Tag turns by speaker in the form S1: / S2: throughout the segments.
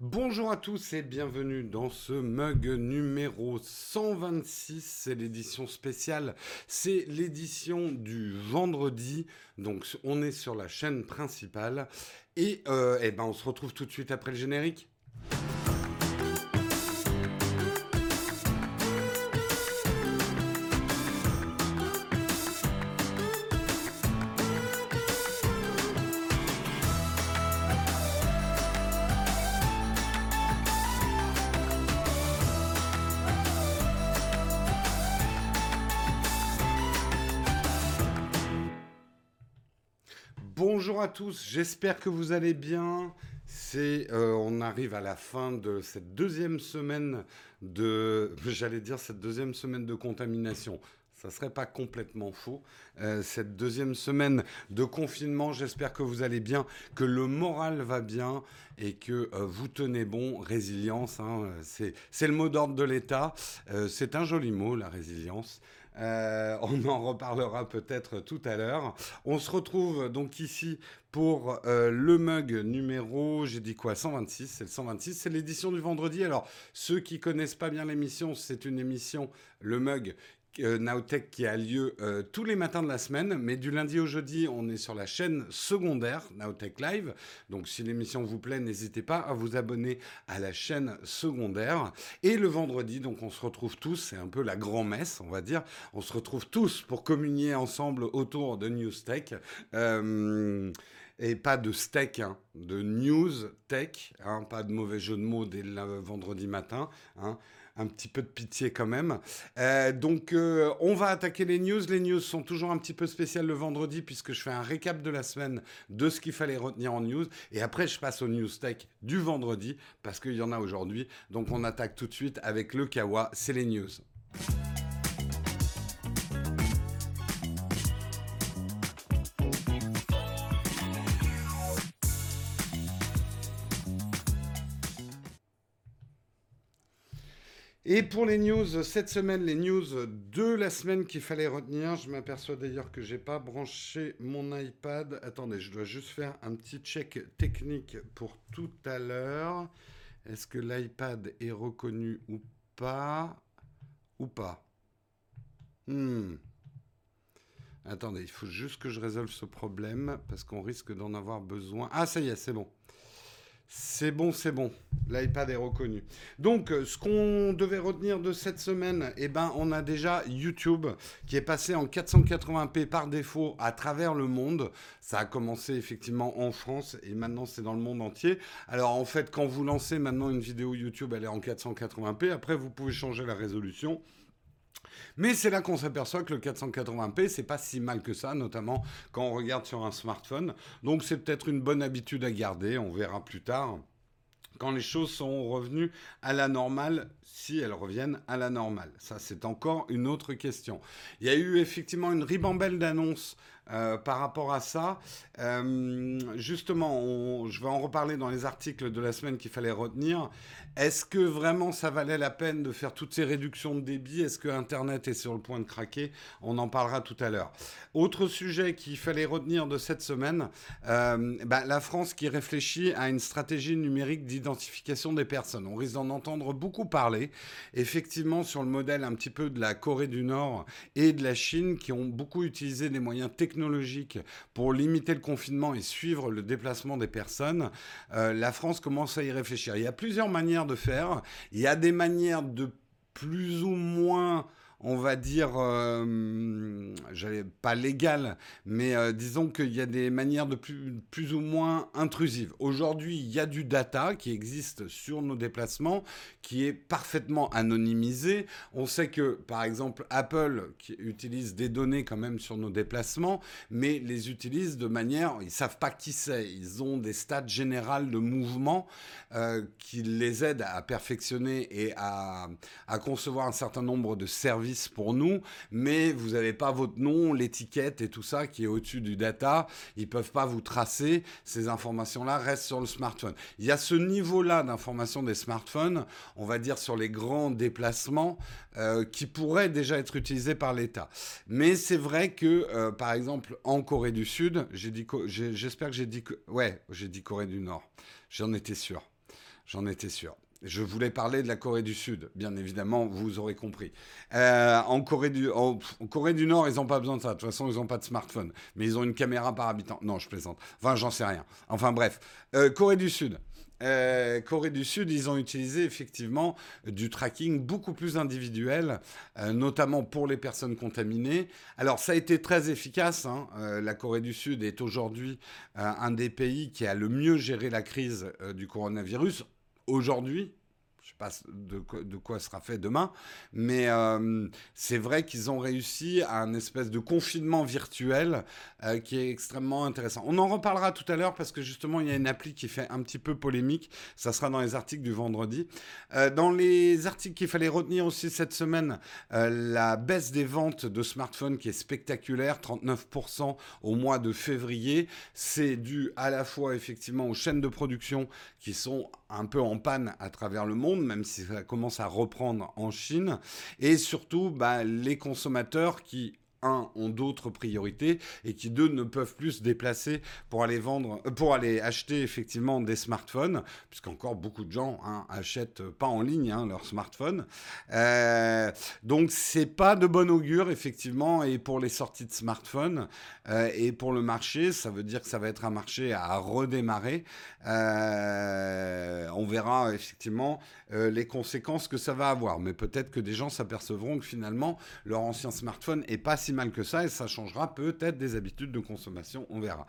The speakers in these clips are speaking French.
S1: Bonjour à tous et bienvenue dans ce mug numéro 126. C'est l'édition spéciale. C'est l'édition du vendredi. Donc on est sur la chaîne principale. Et euh, eh ben, on se retrouve tout de suite après le générique. Tous, j'espère que vous allez bien. C'est, euh, on arrive à la fin de cette deuxième semaine de, j'allais dire cette deuxième semaine de contamination. Ça serait pas complètement faux. Euh, cette deuxième semaine de confinement, j'espère que vous allez bien, que le moral va bien et que euh, vous tenez bon. Résilience, hein, c'est le mot d'ordre de l'État. c'est un joli mot, la résilience. Euh, on en reparlera peut-être tout à l'heure. On se retrouve donc ici pour euh, le mug numéro, j'ai dit quoi, 126, c'est le 126, c'est l'édition du vendredi. Alors, ceux qui connaissent pas bien l'émission, c'est une émission, le mug, Nowtech qui a lieu euh, tous les matins de la semaine, mais du lundi au jeudi, on est sur la chaîne secondaire Nowtech Live. Donc si l'émission vous plaît, n'hésitez pas à vous abonner à la chaîne secondaire. Et le vendredi, donc on se retrouve tous, c'est un peu la grand-messe, on va dire. On se retrouve tous pour communier ensemble autour de News Tech. Euh, et pas de steak, hein, de news tech, hein, pas de mauvais jeu de mots dès le vendredi matin. Hein un petit peu de pitié quand même. Euh, donc, euh, on va attaquer les news. Les news sont toujours un petit peu spéciales le vendredi puisque je fais un récap de la semaine de ce qu'il fallait retenir en news. Et après, je passe aux news tech du vendredi parce qu'il y en a aujourd'hui. Donc, on attaque tout de suite avec le Kawa. C'est les news. Et pour les news, cette semaine, les news de la semaine qu'il fallait retenir, je m'aperçois d'ailleurs que j'ai pas branché mon iPad. Attendez, je dois juste faire un petit check technique pour tout à l'heure. Est-ce que l'iPad est reconnu ou pas? Ou pas? Hmm. Attendez, il faut juste que je résolve ce problème parce qu'on risque d'en avoir besoin. Ah, ça y est, c'est bon. C'est bon, c'est bon. L'iPad est reconnu. Donc, euh, ce qu'on devait retenir de cette semaine, eh ben, on a déjà YouTube qui est passé en 480p par défaut à travers le monde. Ça a commencé effectivement en France et maintenant c'est dans le monde entier. Alors, en fait, quand vous lancez maintenant une vidéo YouTube, elle est en 480p. Après, vous pouvez changer la résolution. Mais c'est là qu'on s'aperçoit que le 480p, c'est pas si mal que ça, notamment quand on regarde sur un smartphone. Donc c'est peut-être une bonne habitude à garder, on verra plus tard quand les choses sont revenues à la normale, si elles reviennent à la normale. Ça, c'est encore une autre question. Il y a eu effectivement une ribambelle d'annonces euh, par rapport à ça. Euh, justement, je vais en reparler dans les articles de la semaine qu'il fallait retenir. Est-ce que vraiment ça valait la peine de faire toutes ces réductions de débit? Est-ce que Internet est sur le point de craquer? On en parlera tout à l'heure. Autre sujet qu'il fallait retenir de cette semaine, euh, bah, la France qui réfléchit à une stratégie numérique d'identification des personnes. On risque d'en entendre beaucoup parler, effectivement sur le modèle un petit peu de la Corée du Nord et de la Chine qui ont beaucoup utilisé des moyens technologiques pour limiter le confinement et suivre le déplacement des personnes. Euh, la France commence à y réfléchir. Il y a plusieurs manières de faire. Il y a des manières de plus ou moins on va dire, euh, pas légal, mais euh, disons qu'il y a des manières de plus, plus ou moins intrusives. Aujourd'hui, il y a du data qui existe sur nos déplacements, qui est parfaitement anonymisé. On sait que, par exemple, Apple utilise des données quand même sur nos déplacements, mais les utilise de manière, ils savent pas qui c'est. Ils ont des stats générales de mouvement euh, qui les aident à perfectionner et à concevoir un certain nombre de services pour nous, mais vous n'avez pas votre nom, l'étiquette et tout ça qui est au-dessus du data. Ils peuvent pas vous tracer. Ces informations-là restent sur le smartphone. Il y a ce niveau-là d'information des smartphones, on va dire sur les grands déplacements, euh, qui pourraient déjà être utilisés par l'État. Mais c'est vrai que, euh, par exemple, en Corée du Sud, j'ai dit, j'espère que j'ai dit, ouais, j'ai dit Corée du Nord. J'en étais sûr. j'en étais sûr. Je voulais parler de la Corée du Sud, bien évidemment, vous aurez compris. Euh, en, Corée du, en, Corée du Nord, ils n'ont pas besoin de ça. De toute façon, ils n'ont pas de smartphone. Mais ils ont une caméra par habitant. Non, je plaisante. Enfin, j'en sais rien. Enfin, bref. Euh, Corée du Sud. Euh, Corée du Sud, ils ont utilisé effectivement du tracking beaucoup plus individuel, notamment pour les personnes contaminées. Alors ça a été très efficace. Hein. la Corée du Sud est aujourd'hui un des pays qui a le mieux géré la crise du coronavirus aujourd'hui, je ne sais pas de, quoi sera fait demain, mais euh, c'est vrai qu'ils ont réussi à un espèce de confinement virtuel euh, qui est extrêmement intéressant. On en reparlera tout à l'heure parce que justement, il y a une appli qui fait un petit peu polémique. Ça sera dans les articles du vendredi. Euh, dans les articles qu'il fallait retenir aussi cette semaine, la baisse des ventes de smartphones qui est spectaculaire, 39% au mois de février. C'est dû à la fois effectivement aux chaînes de production qui sont un peu en panne à travers le monde, même si ça commence à reprendre en Chine, et surtout bah, les consommateurs qui un, ont d'autres priorités et qui, deux, ne peuvent plus se déplacer pour aller vendre, euh, pour aller acheter effectivement des smartphones, puisqu'encore beaucoup de gens hein, achètent pas en ligne hein, leurs smartphones. Euh, donc, c'est pas de bon augure, effectivement, et pour les sorties de smartphones euh, et pour le marché, ça veut dire que ça va être un marché à redémarrer. on verra effectivement les conséquences que ça va avoir, mais peut-être que des gens s'apercevront que finalement leur ancien smartphone est pas si mal que ça et ça changera peut-être des habitudes de consommation, on verra.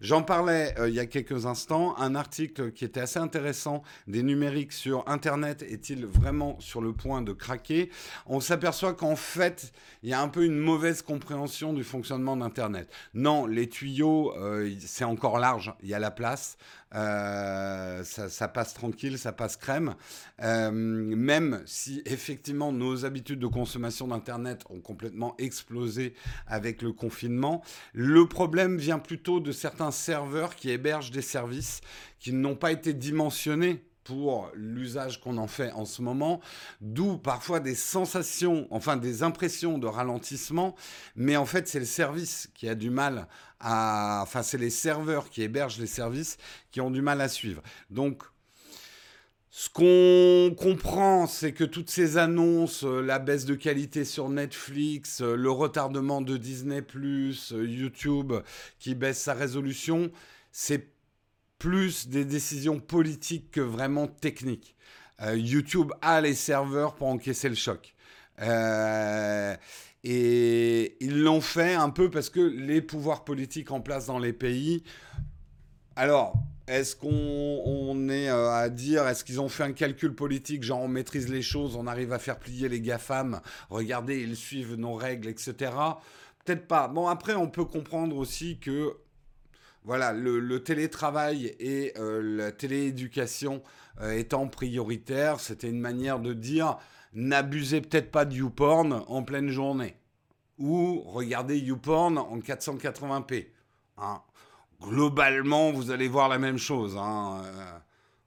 S1: J'en parlais euh, il y a quelques instants, un article qui était assez intéressant des numériques sur Internet est-il vraiment sur le point de craquer? On s'aperçoit qu'en fait, il y a un peu une mauvaise compréhension du fonctionnement d'Internet. Non, les tuyaux, euh, c'est encore large, il y a la place. Euh, ça, passe tranquille, ça passe crème. Euh, même si effectivement nos habitudes de consommation d'Internet ont complètement explosé avec le confinement, le problème vient plutôt de certains serveurs qui hébergent des services qui n'ont pas été dimensionnés pour l'usage qu'on en fait en ce moment, d'où parfois des sensations, enfin des impressions de ralentissement, mais en fait c'est le service qui a du mal Enfin c'est les serveurs qui hébergent les services qui ont du mal à suivre. Donc ce qu'on comprend, c'est que toutes ces annonces, euh, la baisse de qualité sur Netflix, euh, le retardement de Disney ⁇ euh, YouTube qui baisse sa résolution, c'est plus des décisions politiques que vraiment techniques. YouTube a les serveurs pour encaisser le choc. Euh, et ils l'ont fait un peu parce que les pouvoirs politiques en place dans les pays. Alors, est-ce qu'on est euh, à dire, est-ce qu'ils ont fait un calcul politique, genre on maîtrise les choses, on arrive à faire plier les GAFAM, regardez, ils suivent nos règles, etc. Peut-être pas. Bon, après, on peut comprendre aussi que voilà, le, télétravail et euh, la télééducation euh, étant prioritaires, c'était une manière de dire n'abusez peut-être pas de YouPorn en pleine journée. Ou regardez YouPorn en 480p. Hein. Globalement, vous allez voir la même chose. Hein. Euh,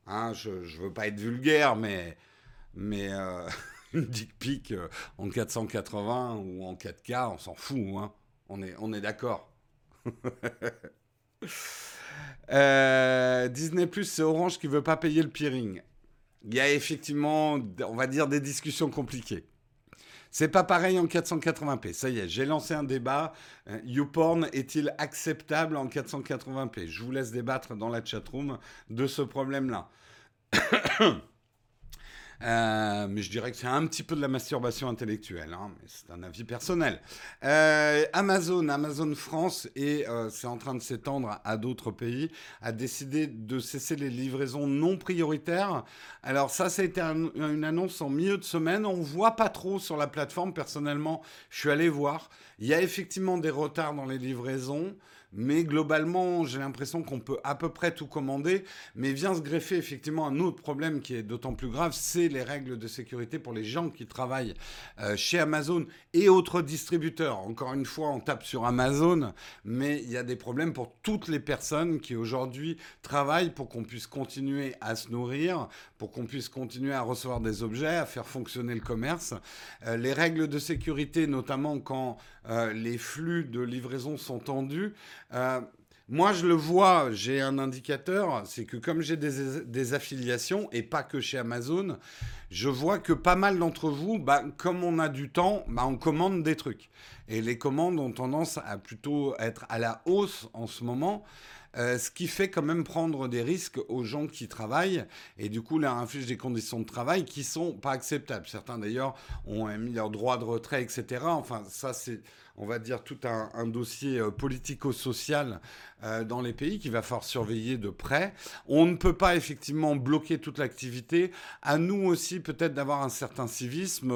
S1: hein, je ne veux pas être vulgaire, mais, mais une dick pic en 480 ou en 4K, on s'en fout. On est, d'accord. Euh, Disney Plus, c'est Orange qui veut pas payer le peering. Il y a effectivement, on va dire, des discussions compliquées. C'est pas pareil en 480p. Ça y est, j'ai lancé un débat. Euh, YouPorn est-il acceptable en 480p Je vous laisse débattre dans la chatroom de ce problème-là. Euh, mais je dirais que c'est un petit peu de la masturbation intellectuelle, hein, mais c'est un avis personnel. Euh, Amazon, Amazon France, et euh, c'est en train de s'étendre à d'autres pays, a décidé de cesser les livraisons non prioritaires. Alors ça, ça a été une annonce en milieu de semaine. On voit pas trop sur la plateforme. Personnellement, je suis allé voir. Il y a effectivement des retards dans les livraisons. Mais globalement, j'ai l'impression qu'on peut à peu près tout commander. Mais vient se greffer effectivement un autre problème qui est d'autant plus grave, c'est les règles de sécurité pour les gens qui travaillent euh, chez Amazon et autres distributeurs. Encore une fois, on tape sur Amazon, mais il y a des problèmes pour toutes les personnes qui aujourd'hui travaillent pour qu'on puisse continuer à se nourrir, pour qu'on puisse continuer à recevoir des objets, à faire fonctionner le commerce. Euh, les règles de sécurité, notamment quand les flux de livraison sont tendus, euh, Moi, je le vois, j'ai un indicateur, c'est que comme j'ai des, affiliations, et pas que chez Amazon, je vois que pas mal d'entre vous, bah, comme on a du temps, bah, on commande des trucs. Et les commandes ont tendance à plutôt être à la hausse en ce moment. Euh, ce qui fait quand même prendre des risques aux gens qui travaillent et du coup leur inflige des conditions de travail qui sont pas acceptables. Certains d'ailleurs ont mis leur droit de retrait, etc. Enfin, ça c'est, on va dire, tout un, dossier euh, politico-social euh, dans les pays qu'il va falloir surveiller de près. On ne peut pas effectivement bloquer toute l'activité. À nous aussi peut-être d'avoir un certain civisme.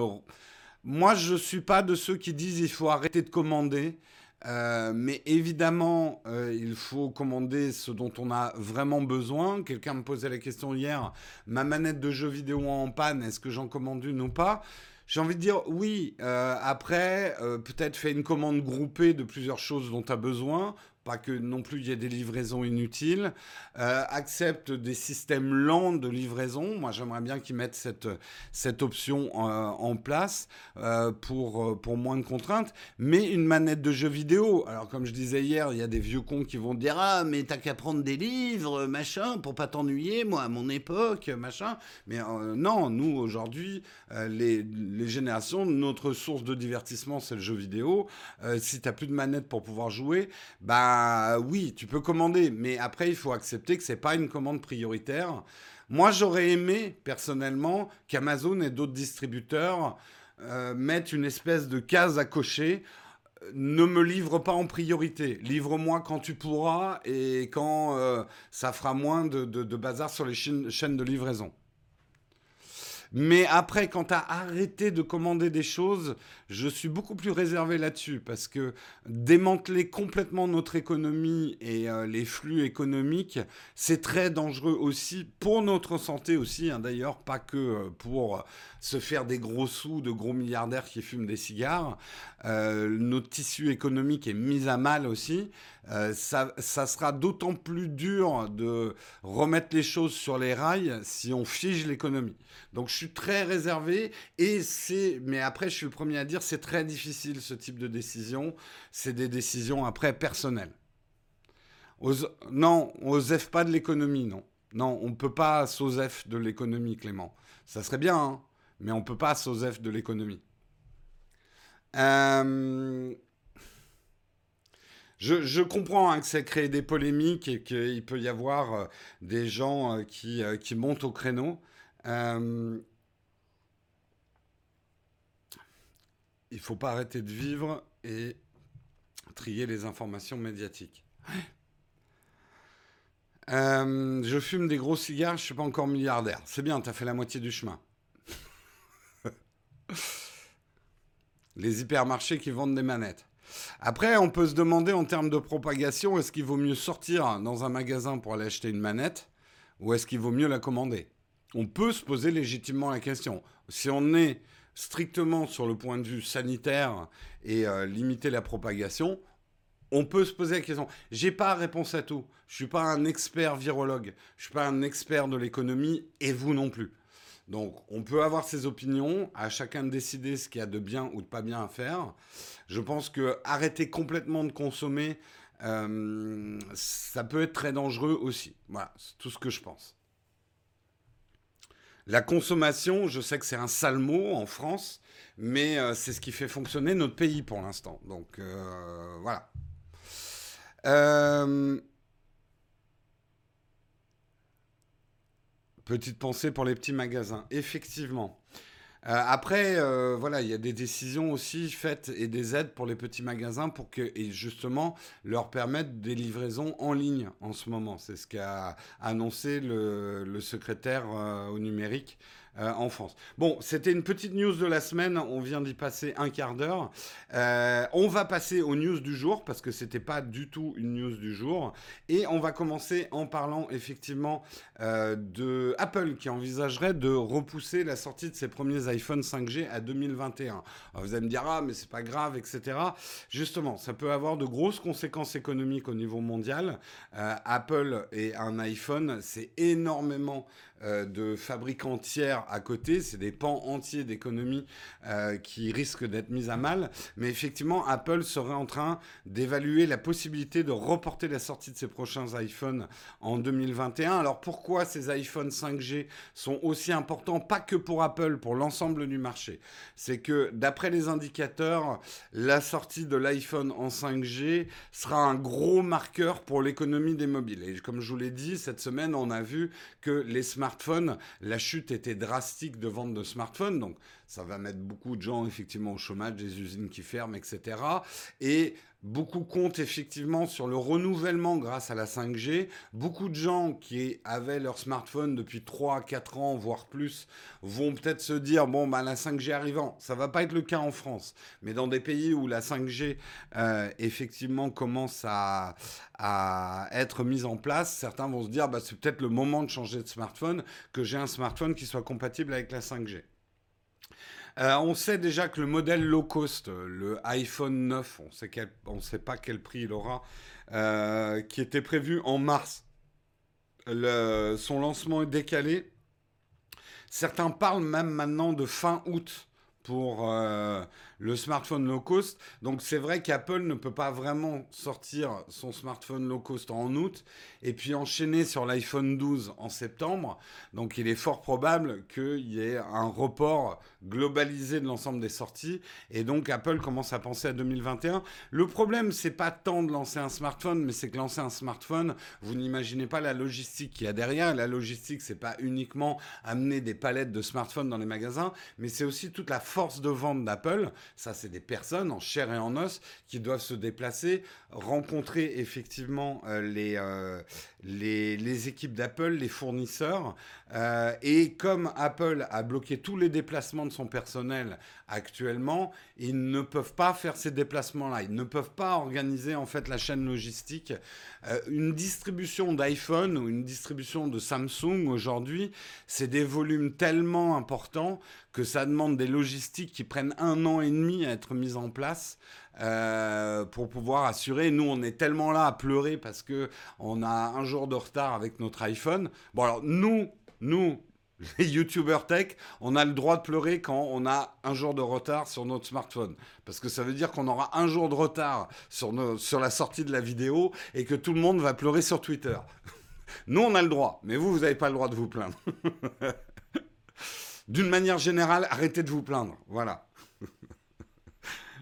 S1: Moi, je ne suis pas de ceux qui disent il faut arrêter de commander. Euh, mais évidemment, euh, il faut commander ce dont on a vraiment besoin. Quelqu'un me posait la question hier, ma manette de jeu vidéo en panne, est-ce que j'en commande une ou pas? J'ai envie de dire oui. Euh, après, peut-être fais une commande groupée de plusieurs choses dont tu as besoin pas que non plus il y ait des livraisons inutiles, euh, accepte des systèmes lents de livraison. Moi, j'aimerais bien qu'ils mettent cette, cette option euh, en place euh, pour, pour moins de contraintes. Mais une manette de jeu vidéo, alors comme je disais hier, il y a des vieux cons qui vont dire Ah, mais t'as qu'à prendre des livres, machin, pour pas t'ennuyer, moi, à mon époque, machin. Mais non, nous, aujourd'hui, les, les générations, notre source de divertissement, c'est le jeu vidéo. si t'as plus de manette pour pouvoir jouer, bah bah, oui, tu peux commander, mais après il faut accepter que c'est pas une commande prioritaire. Moi, j'aurais aimé personnellement qu'Amazon et d'autres distributeurs euh, mettent une espèce de case à cocher. Ne me livre pas en priorité. Livre-moi quand tu pourras et quand euh, ça fera moins de, bazar sur les chaînes de livraison. Mais après, quand tu as arrêté de commander des choses, je suis beaucoup plus réservé là-dessus parce que démanteler complètement notre économie et euh, les flux économiques, c'est très dangereux aussi pour notre santé aussi, hein, d'ailleurs, pas que euh, pour se faire des gros sous de gros milliardaires qui fument des cigares. Euh, notre tissu économique est mis à mal aussi. Euh, ça, sera d'autant plus dur de remettre les choses sur les rails si on fige l'économie. Donc je suis très réservé et c'est, mais après je suis le premier à dire, c'est très difficile ce type de décision. C'est des décisions après personnelles. non, on osef pas de l'économie, non. Non, on ne peut pas s'osef de l'économie, Clément. Ça serait bien, hein, mais on ne peut pas s'osef de l'économie. Euh, je, comprends hein, que ça crée des polémiques et qu'il peut y avoir euh, des gens euh, qui, qui, montent au créneau. il ne faut pas arrêter de vivre et trier les informations médiatiques. je fume des gros cigares, je ne suis pas encore milliardaire. C'est bien, tu as fait la moitié du chemin. les hypermarchés qui vendent des manettes. Après, on peut se demander en termes de propagation, est-ce qu'il vaut mieux sortir dans un magasin pour aller acheter une manette ou est-ce qu'il vaut mieux la commander? On peut se poser légitimement la question. Si on est strictement sur le point de vue sanitaire et euh, limiter la propagation, on peut se poser la question. J'ai pas réponse à tout. Je suis pas un expert virologue. Je suis pas un expert de l'économie et vous non plus. Donc, on peut avoir ses opinions, à chacun de décider ce qu'il y a de bien ou de pas bien à faire. Je pense que arrêter complètement de consommer, euh, ça peut être très dangereux aussi. Voilà, c'est tout ce que je pense. La consommation, je sais que c'est un sale mot en France, mais euh, c'est ce qui fait fonctionner notre pays pour l'instant. Donc, euh, voilà. Petite pensée pour les petits magasins. Effectivement. Euh, après, euh, voilà, il y a des décisions aussi faites et des aides pour les petits magasins pour que, justement, leur permettre des livraisons en ligne en ce moment. C'est ce qu'a annoncé le, secrétaire euh, au numérique euh, en France. Bon, c'était une petite news de la semaine. On vient d'y passer un quart d'heure. Euh, on va passer aux news du jour parce que c'était pas du tout une news du jour. Et on va commencer en parlant effectivement euh, de Apple qui envisagerait de repousser la sortie de ses premiers iPhone 5G à 2021. vous allez me dire ah mais c'est pas grave etc. Justement, ça peut avoir de grosses conséquences économiques au niveau mondial. Apple et un iPhone, c'est énormément de fabricants tiers à côté. C'est des pans entiers d'économie euh, qui risquent d'être mis à mal. Mais effectivement, Apple serait en train d'évaluer la possibilité de reporter la sortie de ses prochains iPhones en 2021. Alors pourquoi ces iPhones 5G sont aussi importants Pas que pour Apple, pour l'ensemble du marché? C'est que d'après les indicateurs, la sortie de l'iPhone en 5G sera un gros marqueur pour l'économie des mobiles. Et comme je vous l'ai dit, cette semaine, on a vu que les smartphones, la chute était drastique de vente de smartphones. Donc, ça va mettre beaucoup de gens effectivement au chômage, des usines qui ferment, etc. Et Beaucoup comptent effectivement sur le renouvellement grâce à la 5G. Beaucoup de gens qui avaient leur smartphone depuis 3 4 ans, voire plus, vont peut-être se dire bon, bah, la 5G arrivant. Ça va pas être le cas en France, mais dans des pays où la 5G euh, effectivement commence à, à, être mise en place, certains vont se dire bah, c'est peut-être le moment de changer de smartphone, que j'ai un smartphone qui soit compatible avec la 5G. Euh, on sait déjà que le modèle low cost, le iPhone 9, on ne sait pas quel prix il aura, euh, qui était prévu en mars, son lancement est décalé. Certains parlent même maintenant de fin août pour euh, le smartphone low cost. Donc c'est vrai qu'Apple ne peut pas vraiment sortir son smartphone low cost en août et puis enchaîner sur l'iPhone 12 en septembre. Donc il est fort probable qu'il y ait un report globalisé de l'ensemble des sorties et donc Apple commence à penser à 2021. Le problème c'est pas tant de lancer un smartphone mais c'est que lancer un smartphone, vous n'imaginez pas la logistique qu'il y a derrière. La logistique c'est pas uniquement amener des palettes de smartphones dans les magasins, mais c'est aussi toute la force de vente d'Apple ça, c'est des personnes en chair et en os qui doivent se déplacer, rencontrer effectivement euh, euh, les, les, équipes d'Apple, les fournisseurs. Euh, et comme Apple a bloqué tous les déplacements de son personnel actuellement, ils ne peuvent pas faire ces déplacements-là. Ils ne peuvent pas organiser en fait la chaîne logistique. une distribution d'iPhone ou une distribution de Samsung aujourd'hui, c'est des volumes tellement importants que ça demande des logistiques qui prennent un an et demi à être mises en place euh, pour pouvoir assurer. Nous, on est tellement là à pleurer parce que on a un jour de retard avec notre iPhone. Bon, alors nous, nous, les YouTubers tech, on a le droit de pleurer quand on a un jour de retard sur notre smartphone. Parce que ça veut dire qu'on aura un jour de retard sur, sur la sortie de la vidéo et que tout le monde va pleurer sur Twitter. Nous, on a le droit, mais vous, vous n'avez pas le droit de vous plaindre. D'une manière générale, arrêtez de vous plaindre. Voilà.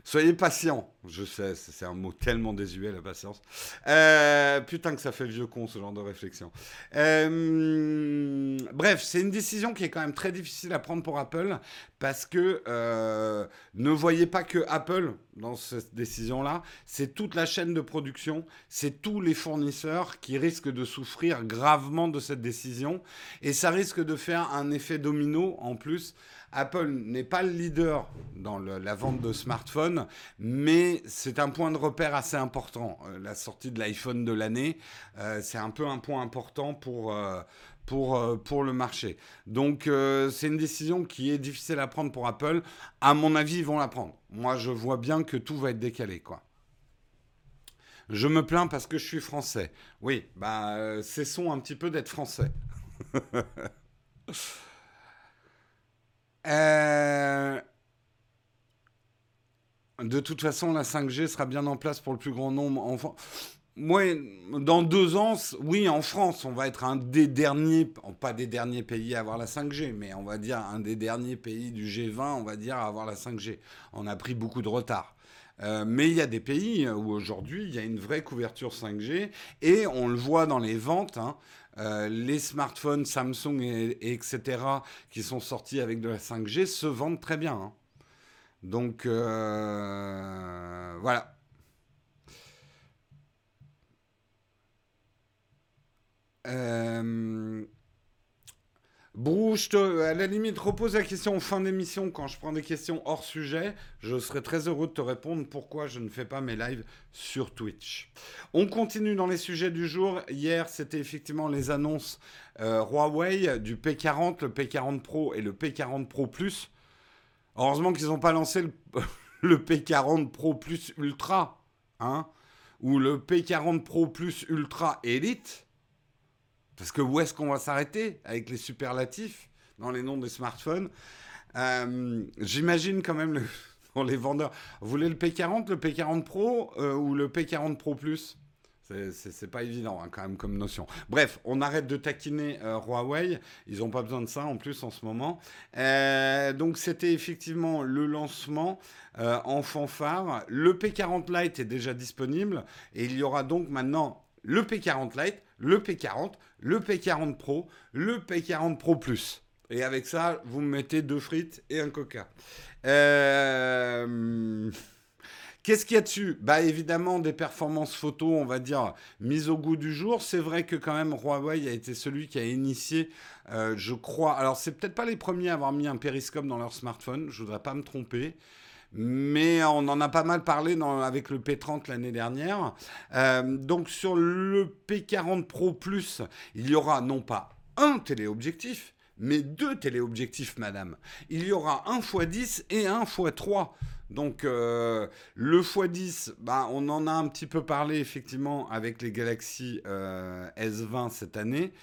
S1: Soyez patient. Je sais, c'est un mot tellement désuet, la patience. Euh, putain que ça fait vieux con, ce genre de réflexion. Euh, bref, c'est une décision qui est quand même très difficile à prendre pour Apple, parce que euh, ne voyez pas que Apple dans cette décision-là, c'est toute la chaîne de production, c'est tous les fournisseurs qui risquent de souffrir gravement de cette décision, et ça risque de faire un effet domino en plus Apple n'est pas le leader dans la vente de smartphones, mais c'est un point de repère assez important. Euh, la sortie de l'iPhone de l'année, euh, c'est un peu un point important pour, euh, le marché. Donc c'est une décision qui est difficile à prendre pour Apple. À mon avis, ils vont la prendre. Moi, je vois bien que tout va être décalé, quoi. Je me plains parce que je suis français. Oui, bah, cessons un petit peu d'être français. Euh, de toute façon, la 5G sera bien en place pour le plus grand nombre. Moi, dans deux ans, oui, en France, on va être un des derniers, pas des derniers pays à avoir la 5G, mais on va dire un des derniers pays du G20, on va dire, à avoir la 5G. On a pris beaucoup de retard. Euh, mais il y a des pays où aujourd'hui il y a une vraie couverture 5G et on le voit dans les ventes. Hein, euh, les smartphones Samsung et, etc. qui sont sortis avec de la 5G se vendent très bien. Hein. Donc euh, voilà. Euh, Brouche, à la limite, repose la question en fin d'émission quand je prends des questions hors sujet. Je serai très heureux de te répondre pourquoi je ne fais pas mes lives sur Twitch. On continue dans les sujets du jour. Hier, c'était effectivement les annonces euh, Huawei du P40, le P40 Pro et le P40 Pro Plus. Heureusement qu'ils n'ont pas lancé le, le, P40 Pro Plus Ultra, hein, ou le P40 Pro Plus Ultra Elite parce que où est-ce qu'on va s'arrêter avec les superlatifs dans les noms des smartphones? J'imagine quand même le, les vendeurs. Vous voulez le P40, le P40 Pro ou le P40 Pro Plus? C'est pas évident hein, quand même comme notion. Bref, on arrête de taquiner euh, Huawei. Ils n'ont pas besoin de ça en plus en ce moment. Euh, donc c'était effectivement le lancement euh, en fanfare. Le P40 Lite est déjà disponible et il y aura donc maintenant le P40 Lite, le P40, le P40 Pro, le P40 Pro Plus. Et avec ça, vous me mettez deux frites et un coca. Euh... Qu'est-ce qu'il y a dessus? Bah évidemment des performances photo, on va dire, mises au goût du jour. C'est vrai que quand même Huawei a été celui qui a initié, euh, je crois. Alors c'est peut-être pas les premiers à avoir mis un périscope dans leur smartphone, je voudrais pas me tromper. Mais on en a pas mal parlé avec le P30 l'année dernière. Euh, donc sur le P40 Pro Plus, il y aura non pas un téléobjectif, mais deux téléobjectifs, madame. Il y aura un x10 et un x3. Donc euh, le x10, bah, on en a un petit peu parlé effectivement avec les Galaxy euh, S20 cette année,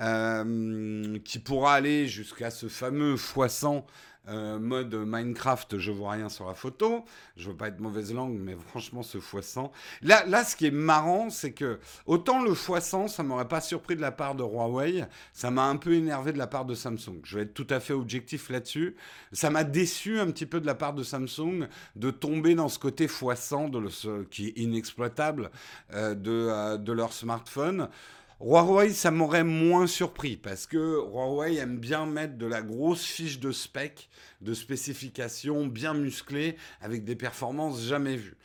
S1: euh, qui pourra aller jusqu'à ce fameux x100 euh, mode Minecraft, je vois rien sur la photo. Je veux pas être mauvaise langue, mais franchement, ce x100. Là, là, ce qui est marrant, c'est que autant le x100, ça m'aurait pas surpris de la part de Huawei, ça m'a un peu énervé de la part de Samsung. Je vais être tout à fait objectif là-dessus. Ça m'a déçu un petit peu de la part de Samsung de tomber dans ce côté x100 de qui est inexploitable euh, de, euh, de leur smartphone. Huawei, ça m'aurait moins surpris parce que Huawei aime bien mettre de la grosse fiche de spec, de spécifications bien musclées avec des performances jamais vues.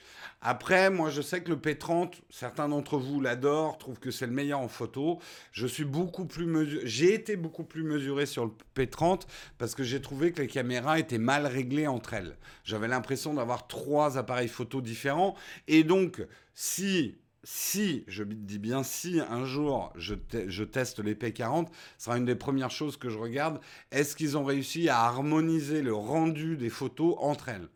S1: Après, moi, je sais que le P30, certains d'entre vous l'adorent, trouvent que c'est le meilleur en photo. Je suis beaucoup plus j'ai été beaucoup plus mesuré sur le P30 parce que j'ai trouvé que les caméras étaient mal réglées entre elles. J'avais l'impression d'avoir trois appareils photo différents et donc si si, je dis bien si, un jour je, teste les P40, ce sera une des premières choses que je regarde. Est-ce qu'ils ont réussi à harmoniser le rendu des photos entre elles?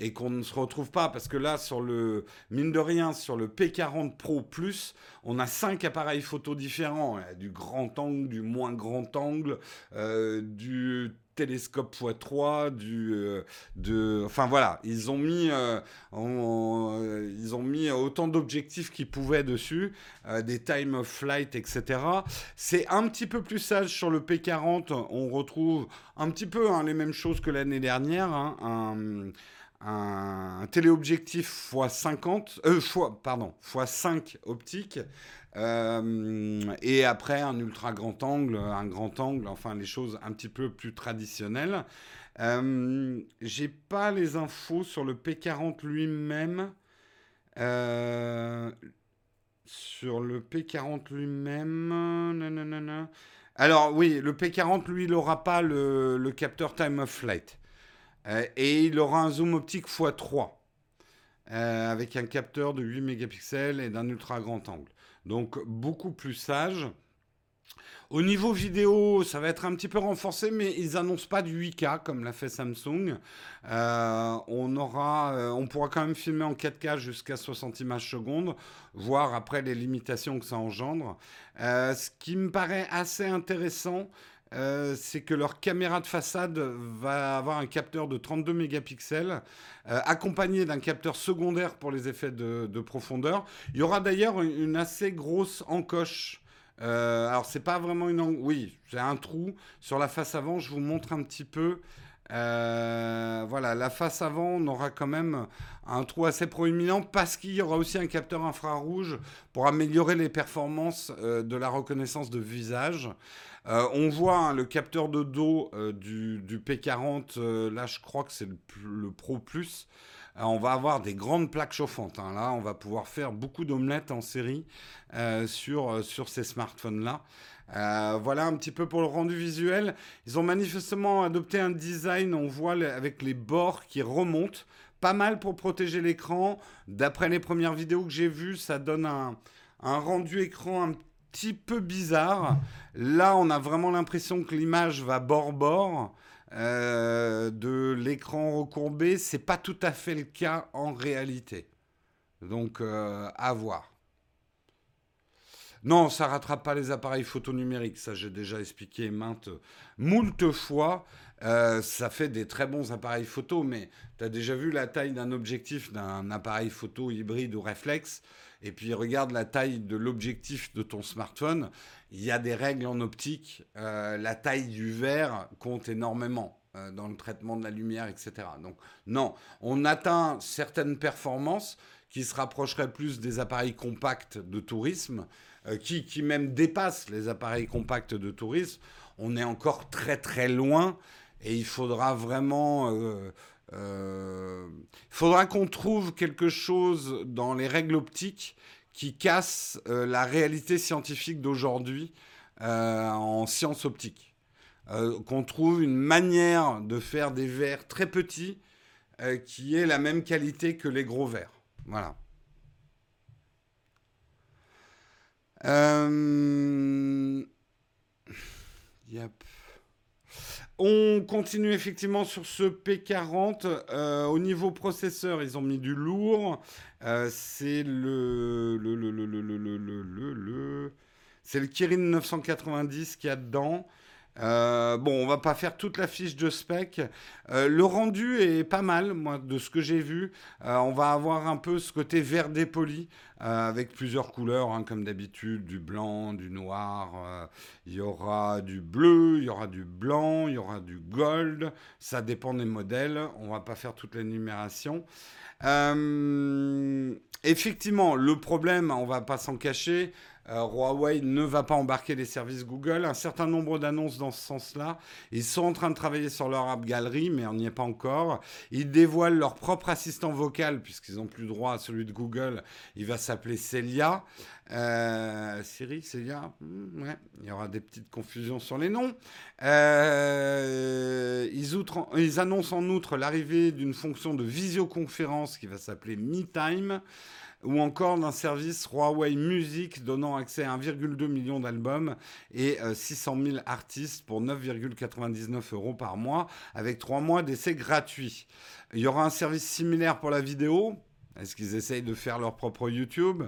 S1: Et qu'on ne se retrouve pas, parce que là, sur le, mine de rien, sur le P40 Pro Plus, on a cinq appareils photo différents. du grand angle, du moins grand angle, euh, du télescope x3, du, euh, de, enfin voilà, ils ont mis, euh, ils ont mis autant d'objectifs qu'ils pouvaient dessus, des time of flight, etc. C'est un petit peu plus sage sur le P40. On retrouve un petit peu hein, les mêmes choses que l'année dernière. Hein, un, un téléobjectif x50, euh, fois, pardon, x5 optique, euh, et après un ultra grand angle, un grand angle, enfin les choses un petit peu plus traditionnelles. Euh, J'ai pas les infos sur le P40 lui-même. Euh, sur le P40 lui-même. Alors oui, le P40 lui, il n'aura pas le, le, capteur time of flight. Euh, et il aura un zoom optique x3. avec un capteur de 8 mégapixels et d'un ultra grand angle. Donc beaucoup plus sage. Au niveau vidéo, ça va être un petit peu renforcé, mais ils annoncent pas du 8K comme l'a fait Samsung. Euh, on aura, euh, on pourra quand même filmer en 4K jusqu'à 60 images secondes, voir après les limitations que ça engendre. Euh, ce qui me paraît assez intéressant, euh, c'est que leur caméra de façade va avoir un capteur de 32 mégapixels, euh, accompagné d'un capteur secondaire pour les effets de, profondeur. Il y aura d'ailleurs une, assez grosse encoche. Euh, alors c'est pas vraiment une, oui, c'est un trou sur la face avant. Je vous montre un petit peu. Euh, voilà, la face avant, on aura quand même un trou assez proéminent parce qu'il y aura aussi un capteur infrarouge pour améliorer les performances de la reconnaissance de visage. Euh, on voit hein, le capteur de dos euh, du, P40, euh, là je crois que c'est le, Pro Plus. on va avoir des grandes plaques chauffantes. Hein. Là, on va pouvoir faire beaucoup d'omelettes en série sur, sur ces smartphones-là. voilà un petit peu pour le rendu visuel. Ils ont manifestement adopté un design, on voit avec les bords qui remontent. Pas mal pour protéger l'écran. D'après les premières vidéos que j'ai vues, ça donne un, un rendu écran un petit peu bizarre. Là, on a vraiment l'impression que l'image va bord-bord. Euh, de l'écran recourbé, c'est pas tout à fait le cas en réalité. Donc, euh, à voir. Non, ça rattrape pas les appareils photo numériques. Ça, j'ai déjà expliqué maintes, moult fois. Euh, ça fait des très bons appareils photo, mais tu as déjà vu la taille d'un objectif d'un appareil photo hybride ou réflexe, et puis regarde la taille de l'objectif de ton smartphone. Il y a des règles en optique. Euh, la taille du verre compte énormément euh, dans le traitement de la lumière, etc. Donc non, on atteint certaines performances qui se rapprocheraient plus des appareils compacts de tourisme, qui, qui même dépassent les appareils compacts de tourisme. On est encore très très loin et il faudra vraiment... Euh, euh, il faudra qu'on trouve quelque chose dans les règles optiques qui casse euh, la réalité scientifique d'aujourd'hui en sciences optiques. qu'on trouve une manière de faire des verres très petits qui ait la même qualité que les gros verres. Voilà. Yep. On continue effectivement sur ce P40. Euh, au niveau processeur, ils ont mis du lourd. Euh, c'est le, le, le, le, c'est le Kirin 990 qu'il y a dedans. Euh, bon, on va pas faire toute la fiche de spec. Euh, le rendu est pas mal, moi, de ce que j'ai vu. Euh, on va avoir un peu ce côté vert dépoli, avec plusieurs couleurs, hein, comme d'habitude, du blanc, du noir. Il y aura du bleu, il y aura du blanc, il y aura du gold. Ça dépend des modèles. On va pas faire toute l'énumération. effectivement, le problème, on va pas s'en cacher, euh, Huawei ne va pas embarquer les services Google. Un certain nombre d'annonces dans ce sens-là. Ils sont en train de travailler sur leur app Gallery, mais on n'y est pas encore. Ils dévoilent leur propre assistant vocal, puisqu'ils n'ont plus droit à celui de Google. Il va s'appeler Celia. Euh, Siri, Celia, hmm, il y aura des petites confusions sur les noms. Euh, ils, ils, annoncent en outre l'arrivée d'une fonction de visioconférence qui va s'appeler MeTime ou encore d'un service Huawei Music donnant accès à 1,2 million d'albums et 600 euh, 000 artistes pour 9,99 euros par mois, avec 3 mois d'essai gratuits. Il y aura un service similaire pour la vidéo. Est-ce qu'ils essayent de faire leur propre YouTube?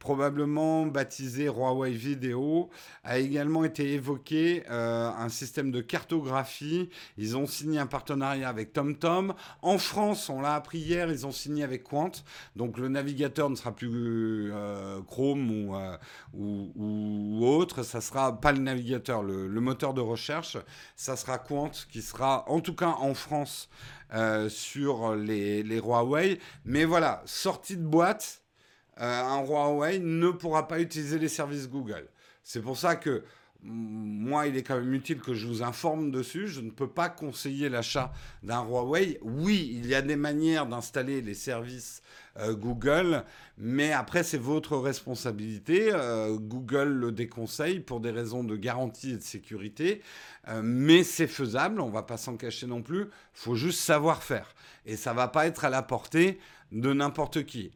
S1: Probablement baptisé Huawei Video, a également été évoqué euh, un système de cartographie. Ils ont signé un partenariat avec TomTom. En France, on l'a appris hier, ils ont signé avec Quant. Donc le navigateur ne sera plus euh, Chrome euh, ou, ou, autre. Ça sera pas le navigateur, le, moteur de recherche. Ça sera Quant qui sera, en tout cas en France, sur les, les Huawei. Mais voilà, sortie de boîte euh, un Huawei ne pourra pas utiliser les services Google. C'est pour ça que moi, il est quand même utile que je vous informe dessus. Je ne peux pas conseiller l'achat d'un Huawei. Oui, il y a des manières d'installer les services euh, Google, mais après, c'est votre responsabilité. Euh, Google le déconseille pour des raisons de garantie et de sécurité, mais c'est faisable. On ne va pas s'en cacher non plus. Il faut juste savoir faire. Et ça ne va pas être à la portée de n'importe qui.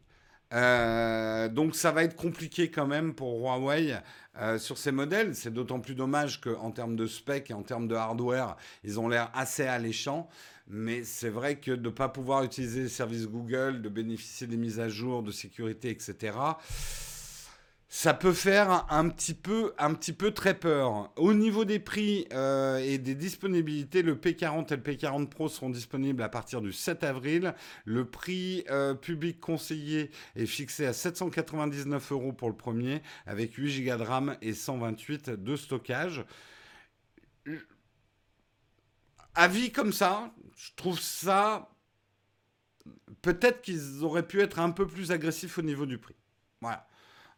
S1: Euh, donc ça va être compliqué quand même pour Huawei euh, sur ces modèles. C'est d'autant plus dommage qu'en termes de spec et en termes de hardware, ils ont l'air assez alléchants. Mais c'est vrai que de ne pas pouvoir utiliser les services Google, de bénéficier des mises à jour, de sécurité, etc., ça peut faire un petit peu, un petit peu très peur. Au niveau des prix euh, et des disponibilités, le P40 et le P40 Pro seront disponibles à partir du 7 avril. Le prix euh, public conseillé est fixé à 799 euros pour le premier, avec 8 Go de RAM et 128 de stockage. Avis comme ça, je trouve ça. Peut-être qu'ils auraient pu être un peu plus agressifs au niveau du prix. Voilà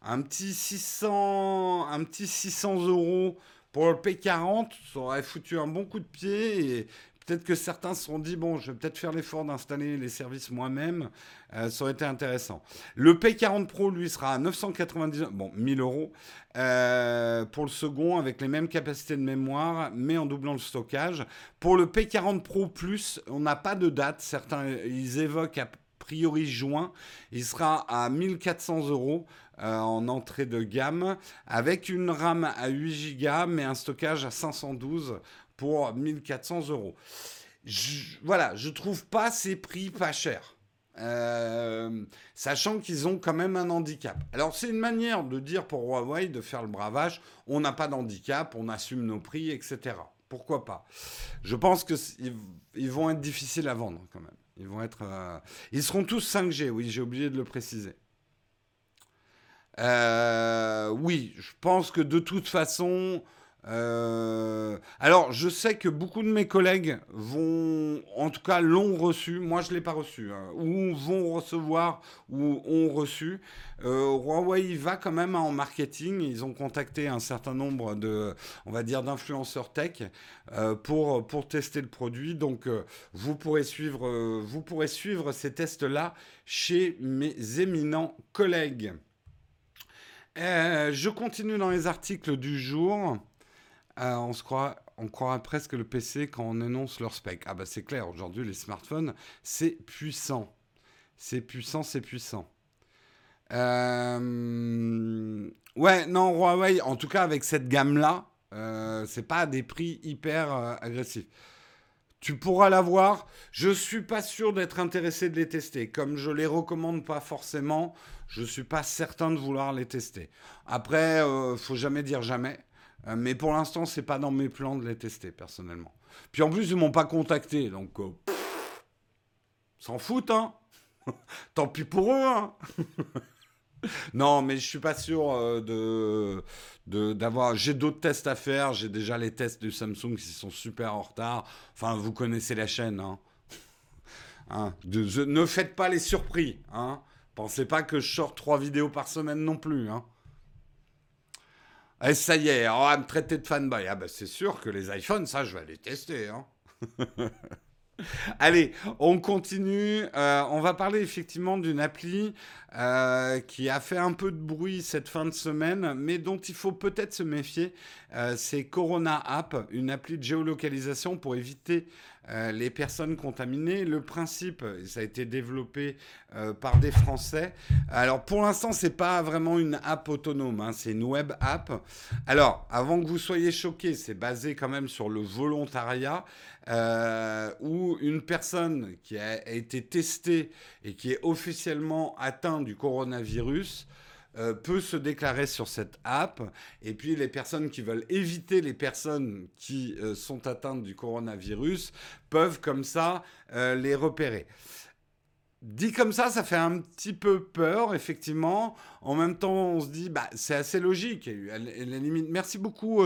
S1: un petit 600, un petit 600 euros pour le P40, ça aurait foutu un bon coup de pied et peut-être que certains se sont dit bon, je vais peut-être faire l'effort d'installer les services moi-même, euh, ça aurait été intéressant. Le P40 Pro, lui, sera à 999, bon, 1000 euros euh, pour le second avec les mêmes capacités de mémoire, mais en doublant le stockage. Pour le P40 Pro Plus, on n'a pas de date. Certains, ils évoquent a priori juin. Il sera à 1400 euros. Euh, en entrée de gamme avec une RAM à 8 Go mais un stockage à 512 pour 1400 euros. voilà, je trouve pas ces prix pas chers. euh, sachant qu'ils ont quand même un handicap. Alors c'est une manière de dire pour Huawei de faire le bravage, on n'a pas d'handicap, on assume nos prix, etc. Pourquoi pas? Je pense qu'ils vont être difficiles à vendre quand même. Ils vont être, euh, ils seront tous 5G. Oui, j'ai oublié de le préciser. Euh, oui, je pense que de toute façon, euh, alors, je sais que beaucoup de mes collègues vont, en tout cas, l'ont reçu. Moi, je ne l'ai pas reçu. Hein, ou vont recevoir ou ont reçu. Euh, Huawei va quand même en marketing. Ils ont contacté un certain nombre de, on va dire, d'influenceurs tech pour, pour tester le produit. Donc, vous, pourrez suivre, vous pourrez suivre ces tests-là chez mes éminents collègues. Je continue dans les articles du jour. Ah, on se croit, on croira presque le PC quand on annonce leur spec. Ah bah c'est clair, aujourd'hui les smartphones, c'est puissant. C'est puissant, c'est puissant. Euh, ouais, non, Huawei, en tout cas avec cette gamme-là, euh, c'est pas à des prix hyper euh, agressifs. Tu pourras l'avoir. Je suis pas sûr d'être intéressé de les tester. Comme je les recommande pas forcément, je suis pas certain de vouloir les tester. Après, faut jamais dire jamais. Euh, mais pour l'instant, c'est pas dans mes plans de les tester, personnellement. Puis en plus, ils m'ont pas contacté, donc... Euh, s'en foutent, hein Tant pis pour eux, hein Non, mais je suis pas sûr euh, de d'avoir. J'ai d'autres tests à faire. J'ai déjà les tests du Samsung qui sont super en retard. Enfin, vous connaissez la chaîne, hein. hein ne faites pas les surpris, hein. Pensez pas que je sors trois vidéos par semaine non plus, hein. Eh, ça y est, on va me traiter de fanboy. Ah ben c'est sûr que les iPhones, ça, je vais les tester. Hein. Allez, on continue. Euh, on va parler effectivement d'une appli euh, qui a fait un peu de bruit cette fin de semaine, mais dont il faut peut-être se méfier. Euh, c'est Corona App, une appli de géolocalisation pour éviter euh, les personnes contaminées. Le principe, ça a été développé euh, par des Français. Alors pour l'instant, c'est pas vraiment une app autonome, hein, c'est une web app. Alors avant que vous soyez choqués, c'est basé quand même sur le volontariat. Euh, où une personne qui a été testée et qui est officiellement atteinte du coronavirus euh, peut se déclarer sur cette app. Et puis les personnes qui veulent éviter les personnes qui euh, sont atteintes du coronavirus peuvent comme ça euh, les repérer. Dit comme ça, ça fait un petit peu peur, effectivement. En même temps, on se dit, bah, c'est assez logique. Merci beaucoup,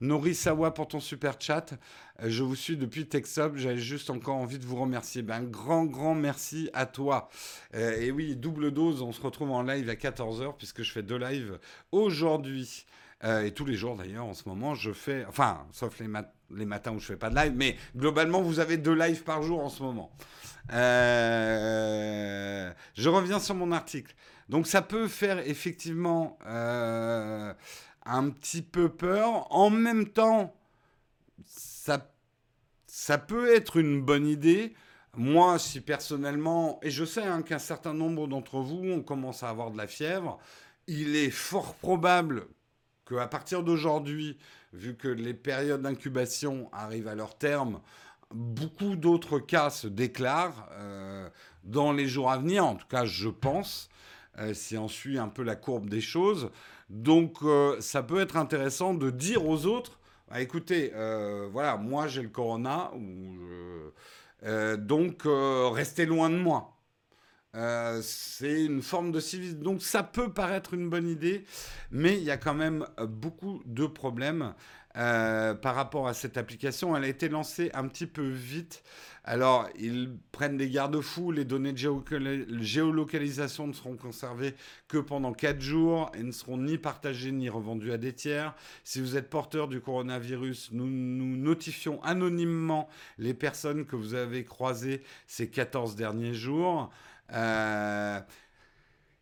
S1: Norisawa, pour ton super chat. Euh, je vous suis depuis TechSub. J'avais juste encore envie de vous remercier. Ben, un grand, grand merci à toi. Euh, et oui, double dose. On se retrouve en live à 14h, puisque je fais deux lives aujourd'hui. Euh, et tous les jours d'ailleurs, en ce moment, je fais. Enfin, sauf les, matins où je fais pas de live, mais globalement, vous avez deux lives par jour en ce moment. Je reviens sur mon article. Donc ça peut faire effectivement un petit peu peur. En même temps, ça, ça peut être une bonne idée. Moi, si personnellement, et je sais hein, qu'un certain nombre d'entre vous, on commence à avoir de la fièvre, il est fort probable qu'à partir d'aujourd'hui, vu que les périodes d'incubation arrivent à leur terme, beaucoup d'autres cas se déclarent euh, dans les jours à venir, en tout cas je pense, euh, si on suit un peu la courbe des choses. Donc euh, ça peut être intéressant de dire aux autres, bah, écoutez, voilà, moi j'ai le corona, donc restez loin de moi. C'est une forme de civisme. Donc ça peut paraître une bonne idée, mais il y a quand même beaucoup de problèmes. Euh, par rapport à cette application. Elle a été lancée un petit peu vite. Alors, ils prennent des garde-fous. Les données de géolocalisation ne seront conservées que pendant 4 jours et ne seront ni partagées ni revendues à des tiers. Si vous êtes porteur du coronavirus, nous, nous notifions anonymement les personnes que vous avez croisées ces 14 derniers jours. Euh,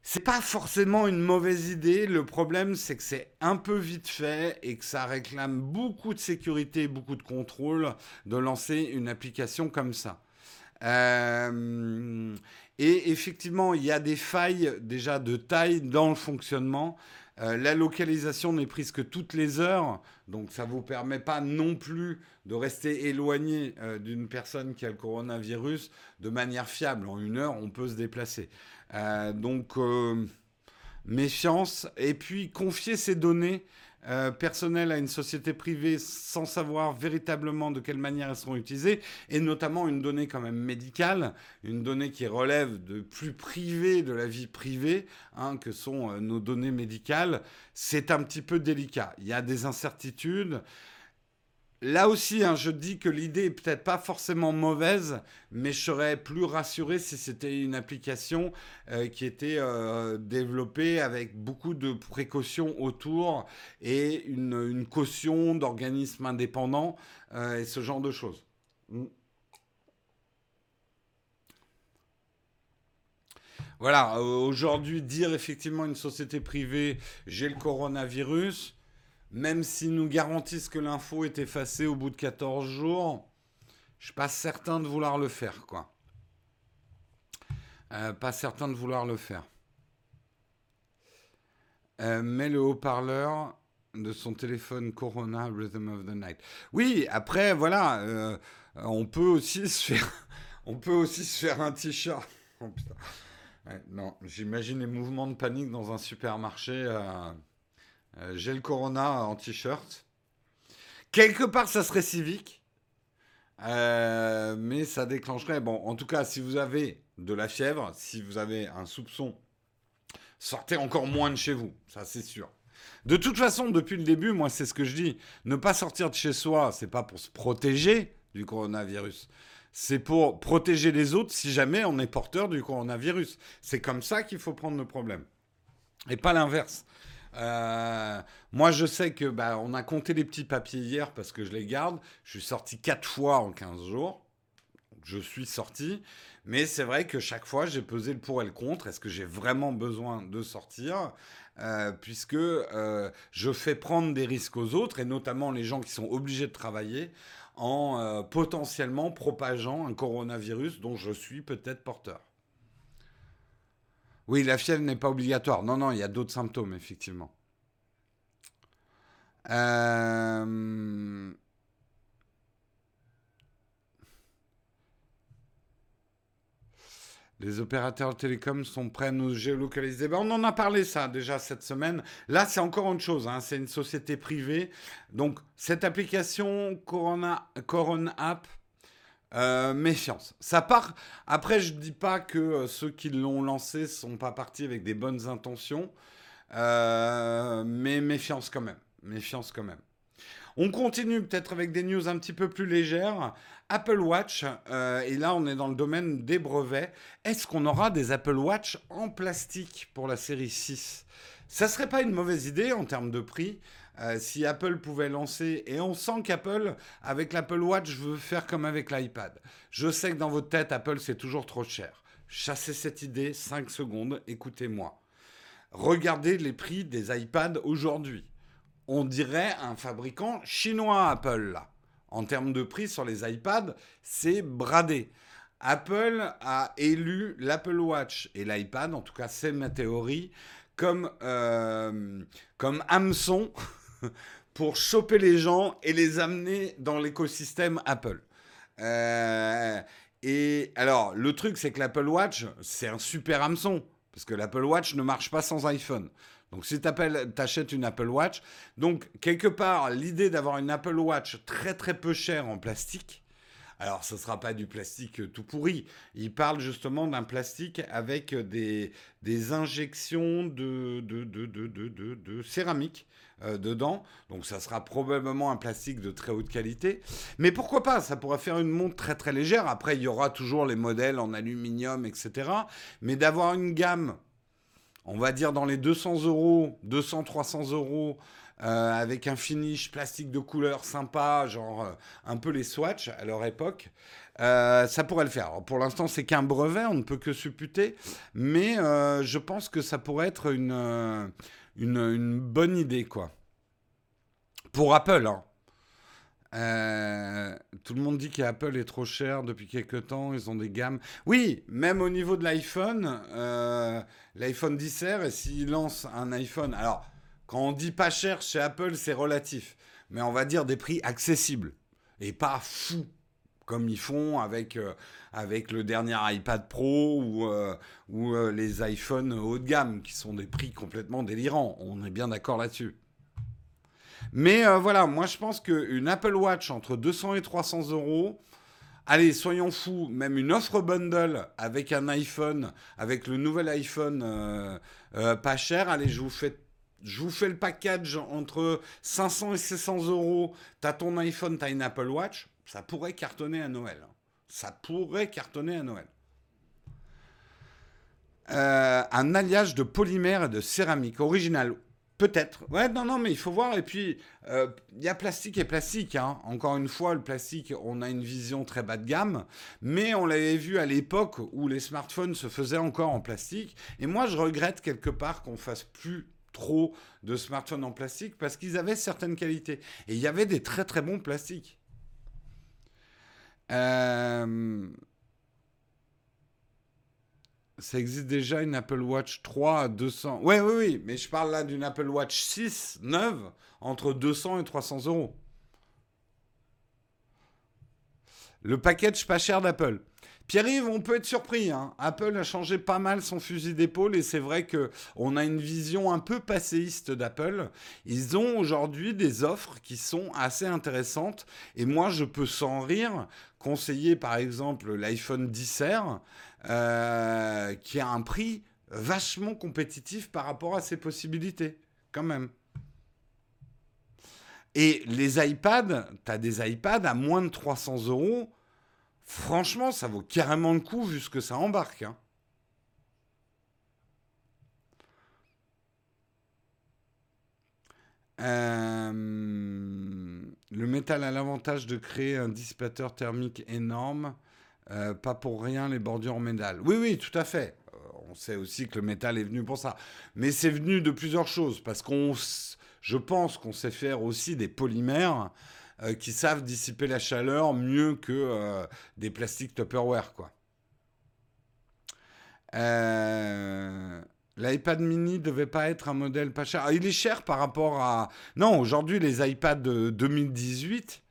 S1: c'est pas forcément une mauvaise idée. Le problème, c'est que c'est un peu vite fait et que ça réclame beaucoup de sécurité, beaucoup de contrôle de lancer une application comme ça. Euh, et effectivement, il y a des failles déjà de taille dans le fonctionnement. Euh, la localisation n'est prise que toutes les heures, donc ça ne vous permet pas non plus de rester éloigné euh, d'une personne qui a le coronavirus de manière fiable. En une heure, on peut se déplacer. Euh, donc, méfiance. Et puis, confier ces données euh, personnel à une société privée sans savoir véritablement de quelle manière elles seront utilisées, et notamment une donnée quand même médicale, une donnée qui relève de plus privé de la vie privée, hein, que sont euh, nos données médicales, c'est un petit peu délicat. Il y a des incertitudes. Là aussi, hein, je dis que l'idée est peut-être pas forcément mauvaise, mais je serais plus rassuré si c'était une application euh, qui était euh, développée avec beaucoup de précautions autour et une, caution d'organismes indépendants euh, et ce genre de choses. Mm. Voilà, aujourd'hui, dire effectivement une société privée, j'ai le coronavirus, même s'ils nous garantissent que l'info est effacée au bout de 14 jours, je suis pas certain de vouloir le faire, quoi. Euh, pas certain de vouloir le faire. Euh, met le haut-parleur de son téléphone Corona Rhythm of the Night. Oui, après, voilà, euh, on peut aussi se faire, un t-shirt. Oh, j'imagine les mouvements de panique dans un supermarché. Euh, j'ai le Corona en t-shirt. Quelque part, ça serait civique. Euh, mais ça déclencherait. Bon, en tout cas, si vous avez de la fièvre, si vous avez un soupçon, sortez encore moins de chez vous. Ça, c'est sûr. De toute façon, depuis le début, moi, c'est ce que je dis. Ne pas sortir de chez soi, c'est pas pour se protéger du coronavirus. C'est pour protéger les autres si jamais on est porteur du coronavirus. C'est comme ça qu'il faut prendre le problème. Et pas l'inverse. Euh, moi, je sais que bah, on a compté les petits papiers hier parce que je les garde. Je suis sorti quatre fois en 15 jours. Je suis sorti. Mais c'est vrai que chaque fois, j'ai pesé le pour et le contre. Est-ce que j'ai vraiment besoin de sortir? Euh, Puisque euh, je fais prendre des risques aux autres, et notamment les gens qui sont obligés de travailler, en potentiellement propageant un coronavirus dont je suis peut-être porteur. Oui, la fièvre n'est pas obligatoire. Non, non, il y a d'autres symptômes, effectivement. Euh, les opérateurs télécoms sont prêts à nous géolocaliser. Ben, on en a parlé ça déjà cette semaine. Là, c'est encore autre chose. Hein. C'est une société privée. Donc, cette application Corona, Corona App, euh, méfiance. Ça part. Après, je dis pas que euh, ceux qui l'ont lancé sont pas partis avec des bonnes intentions, euh, mais méfiance quand même. Méfiance quand même. On continue peut-être avec des news un petit peu plus légères. Apple Watch, et là on est dans le domaine des brevets. Est-ce qu'on aura des Apple Watch en plastique pour la série 6 Ça serait pas une mauvaise idée en termes de prix. Euh, si Apple pouvait lancer, et on sent qu'Apple, avec l'Apple Watch, veut faire comme avec l'iPad. Je sais que dans votre tête, Apple, c'est toujours trop cher. Chassez cette idée, 5 secondes, écoutez-moi. Regardez les prix des iPads aujourd'hui. On dirait un fabricant chinois, Apple, là. En termes de prix sur les iPads, c'est bradé. Apple a élu l'Apple Watch et l'iPad, en tout cas c'est ma théorie, comme, euh, comme hameçon pour choper les gens et les amener dans l'écosystème Apple. Euh, et alors, le truc, c'est que l'Apple Watch, c'est un super hameçon. Parce que l'Apple Watch ne marche pas sans iPhone. Donc, si tu achètes une Apple Watch, donc quelque part, l'idée d'avoir une Apple Watch très très peu chère en plastique, alors, ce ne sera pas du plastique tout pourri. Il parle justement d'un plastique avec des, des injections de, de, de, de céramique euh, dedans. Donc ça sera probablement un plastique de très haute qualité. Mais pourquoi pas? Ça pourrait faire une montre très très légère. Après, il y aura toujours les modèles en aluminium, etc. Mais d'avoir une gamme, on va dire dans les 200 euros, 200, 300 euros, euh, avec un finish plastique de couleur sympa, genre euh, un peu les Swatch à leur époque. ça pourrait le faire. pour l'instant, c'est qu'un brevet, on ne peut que supputer, mais je pense que ça pourrait être une, une, bonne idée, quoi. Pour Apple, hein. euh, tout le monde dit qu'Apple est trop cher depuis quelques temps, ils ont des gammes. Oui, même au niveau de l'iPhone, euh, l'iPhone 10R, et s'ils lancent un iPhone, alors Quand on dit pas cher chez Apple, c'est relatif. Mais on va dire des prix accessibles. Et pas fous, comme ils font avec, euh, le dernier iPad Pro ou, euh, euh, les iPhones haut de gamme, qui sont des prix complètement délirants. On est bien d'accord là-dessus. Mais voilà, moi je pense qu'une Apple Watch entre 200 et 300 euros, allez, soyons fous, même une offre bundle avec un iPhone, avec le nouvel iPhone pas cher, allez, je vous fais je vous fais le package entre 500 et 600 euros. T'as ton iPhone, t'as une Apple Watch. Ça pourrait cartonner à Noël. Ça pourrait cartonner à Noël. Euh, un alliage de polymère et de céramique original. Peut-être. Ouais, non, non, mais il faut voir. Et puis, euh, il y a plastique et plastique. Hein. Encore une fois, le plastique, on a une vision très bas de gamme. Mais on l'avait vu à l'époque où les smartphones se faisaient encore en plastique. Et moi, je regrette quelque part qu'on fasse plus trop de smartphones en plastique parce qu'ils avaient certaines qualités. Et il y avait des très très bons plastiques. Euh, ça existe déjà une Apple Watch 3 à 200. Oui, oui, oui, mais je parle là d'une Apple Watch 6 neuve entre 200 et 300 euros. Le package pas cher d'Apple. Pierre-Yves, on peut être surpris. Hein. Apple a changé pas mal son fusil d'épaule et c'est vrai que on a une vision un peu passéiste d'Apple. Ils ont aujourd'hui des offres qui sont assez intéressantes et moi je peux sans rire conseiller par exemple l'iPhone 10R euh, qui a un prix vachement compétitif par rapport à ses possibilités quand même. Et les iPads, tu as des iPads à moins de 300 euros Franchement, ça vaut carrément le coup vu ce que ça embarque. Hein. Euh, le métal a l'avantage de créer un dissipateur thermique énorme. Euh, pas pour rien les bordures en métal. Oui, oui, tout à fait. Euh, on sait aussi que le métal est venu pour ça. Mais c'est venu de plusieurs choses. Parce qu'on, je pense qu'on sait faire aussi des polymères euh, qui savent dissiper la chaleur mieux que euh, des plastiques Tupperware, quoi. Euh, L'iPad mini devait pas être un modèle pas cher. Ah, il est cher par rapport à. Non, aujourd'hui, les iPads de 2018,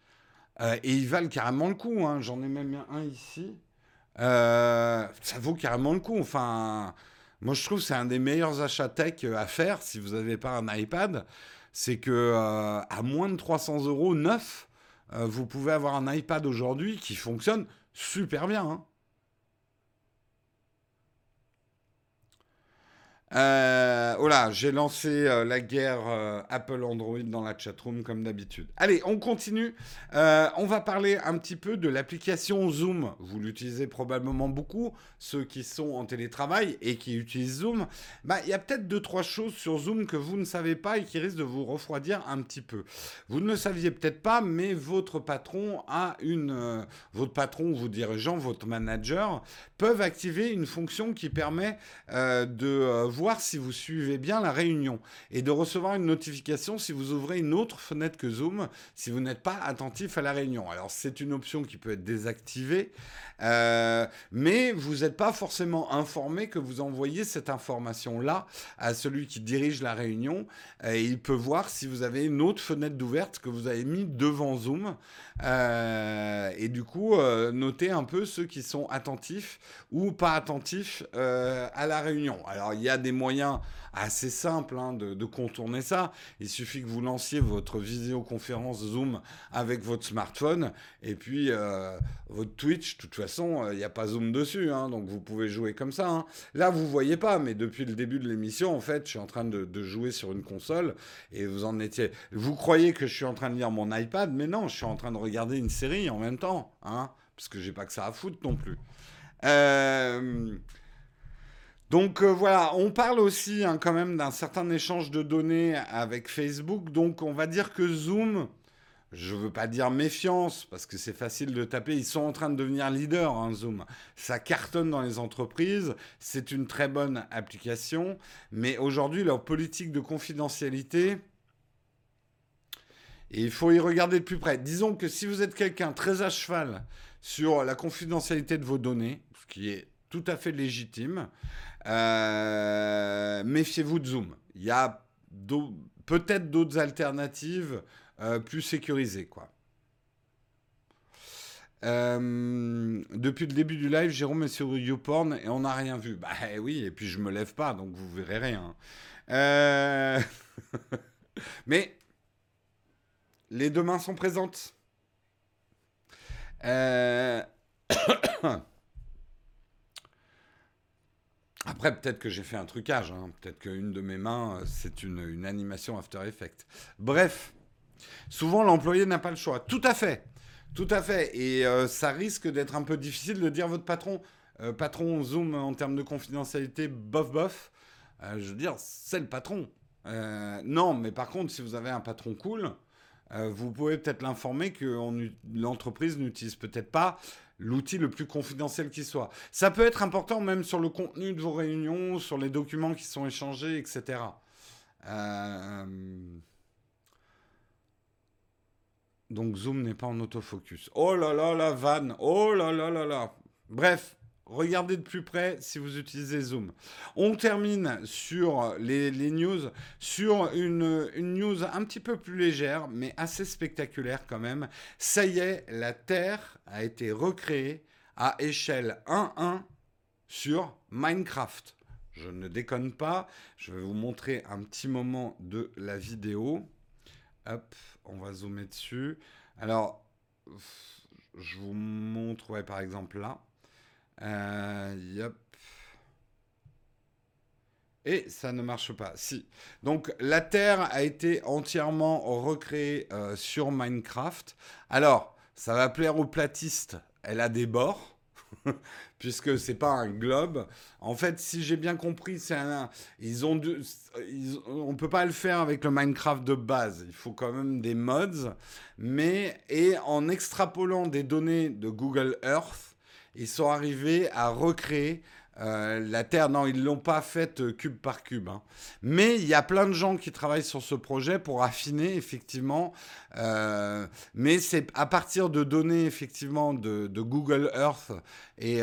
S1: et ils valent carrément le coup. Hein. J'en ai même un ici. ça vaut carrément le coup. Enfin, moi, je trouve que c'est un des meilleurs achats tech à faire si vous n'avez pas un iPad c'est que euh, à moins de 300 euros neuf, euh, vous pouvez avoir un iPad aujourd'hui qui fonctionne super bien. Hein. Euh, voilà, j'ai lancé euh, la guerre euh, Apple Android dans la chatroom comme d'habitude. Allez, on continue. on va parler un petit peu de l'application Zoom. Vous l'utilisez probablement beaucoup, ceux qui sont en télétravail et qui utilisent Zoom. Bah, il y a peut-être deux trois choses sur Zoom que vous ne savez pas et qui risquent de vous refroidir un petit peu. Vous ne le saviez peut-être pas, mais votre patron a une, votre patron, vos dirigeants, votre manager peuvent activer une fonction qui permet de voir si vous suivez bien la réunion et de recevoir une notification si vous ouvrez une autre fenêtre que Zoom, si vous n'êtes pas attentif à la réunion. Alors c'est une option qui peut être désactivée, euh, mais vous n'êtes pas forcément informé que vous envoyez cette information-là à celui qui dirige la réunion et il peut voir si vous avez une autre fenêtre d'ouverte que vous avez mis devant Zoom. Euh, et du coup, euh, notez un peu ceux qui sont attentifs ou pas attentifs à la réunion. Alors, il y a des moyens assez simples hein, de, contourner ça. Il suffit que vous lanciez votre visioconférence Zoom avec votre smartphone et puis euh, votre Twitch. De toute façon, euh, il n'y a pas Zoom dessus, hein, donc vous pouvez jouer comme ça. Hein. Là, vous voyez pas, mais depuis le début de l'émission, en fait, je suis en train de, jouer sur une console et vous en étiez. Vous croyez que je suis en train de lire mon iPad, mais non, je suis en train de regarder une série en même temps, parce que j'ai pas que ça à foutre non plus. Euh, donc euh, voilà, on parle aussi hein, quand même d'un certain échange de données avec Facebook. Donc on va dire que Zoom, je ne veux pas dire méfiance, parce que c'est facile de taper, ils sont en train de devenir leaders, hein, Zoom. Ça cartonne dans les entreprises, c'est une très bonne application, mais aujourd'hui, leur politique de confidentialité, il faut y regarder de plus près. Disons que si vous êtes quelqu'un très à cheval sur la confidentialité de vos données, ce qui est tout à fait légitime, euh, méfiez-vous de Zoom. Il y a peut-être d'autres alternatives plus sécurisées, quoi. depuis le début du live, Jérôme est sur YouPorn et on n'a rien vu. Bah oui, et puis je me lève pas, donc vous verrez rien. Mais les deux mains sont présentes. Euh, Après, peut-être que j'ai fait un trucage. Hein. Peut-être qu'une de mes mains, euh, c'est une, animation After Effects. Bref, souvent l'employé n'a pas le choix. Tout à fait. Tout à fait. Et euh, ça risque d'être un peu difficile de dire votre patron, patron Zoom en termes de confidentialité, bof bof. je veux dire, c'est le patron. non, mais par contre, si vous avez un patron cool, euh, vous pouvez peut-être l'informer que l'entreprise n'utilise peut-être pas l'outil le plus confidentiel qui soit. Ça peut être important même sur le contenu de vos réunions, sur les documents qui sont échangés, etc. Euh, donc Zoom n'est pas en autofocus. Oh là là la vanne. Oh là là là là. Bref, Regardez de plus près si vous utilisez Zoom. On termine sur les, news, sur une, news un petit peu plus légère, mais assez spectaculaire quand même. Ça y est, la Terre a été recréée à échelle 1-1 sur Minecraft. Je ne déconne pas. Je vais vous montrer un petit moment de la vidéo. Hop, on va zoomer dessus. Alors, je vous montre, ouais, par exemple là. Euh, Et ça ne marche pas. Si. Donc la Terre a été entièrement recréée euh, sur Minecraft. Alors, ça va plaire aux platistes. Elle a des bords. puisque c'est pas un globe. En fait, si j'ai bien compris, c'est un, ils ont, on peut pas le faire avec le Minecraft de base. Il faut quand même des mods, mais et en extrapolant des données de Google Earth, ils sont arrivés à recréer euh, la Terre. Non, ils ne l'ont pas faite euh, cube par cube. Hein. Mais il y a plein de gens qui travaillent sur ce projet pour affiner, effectivement. Euh, mais c'est à partir de données, effectivement, de, Google Earth et,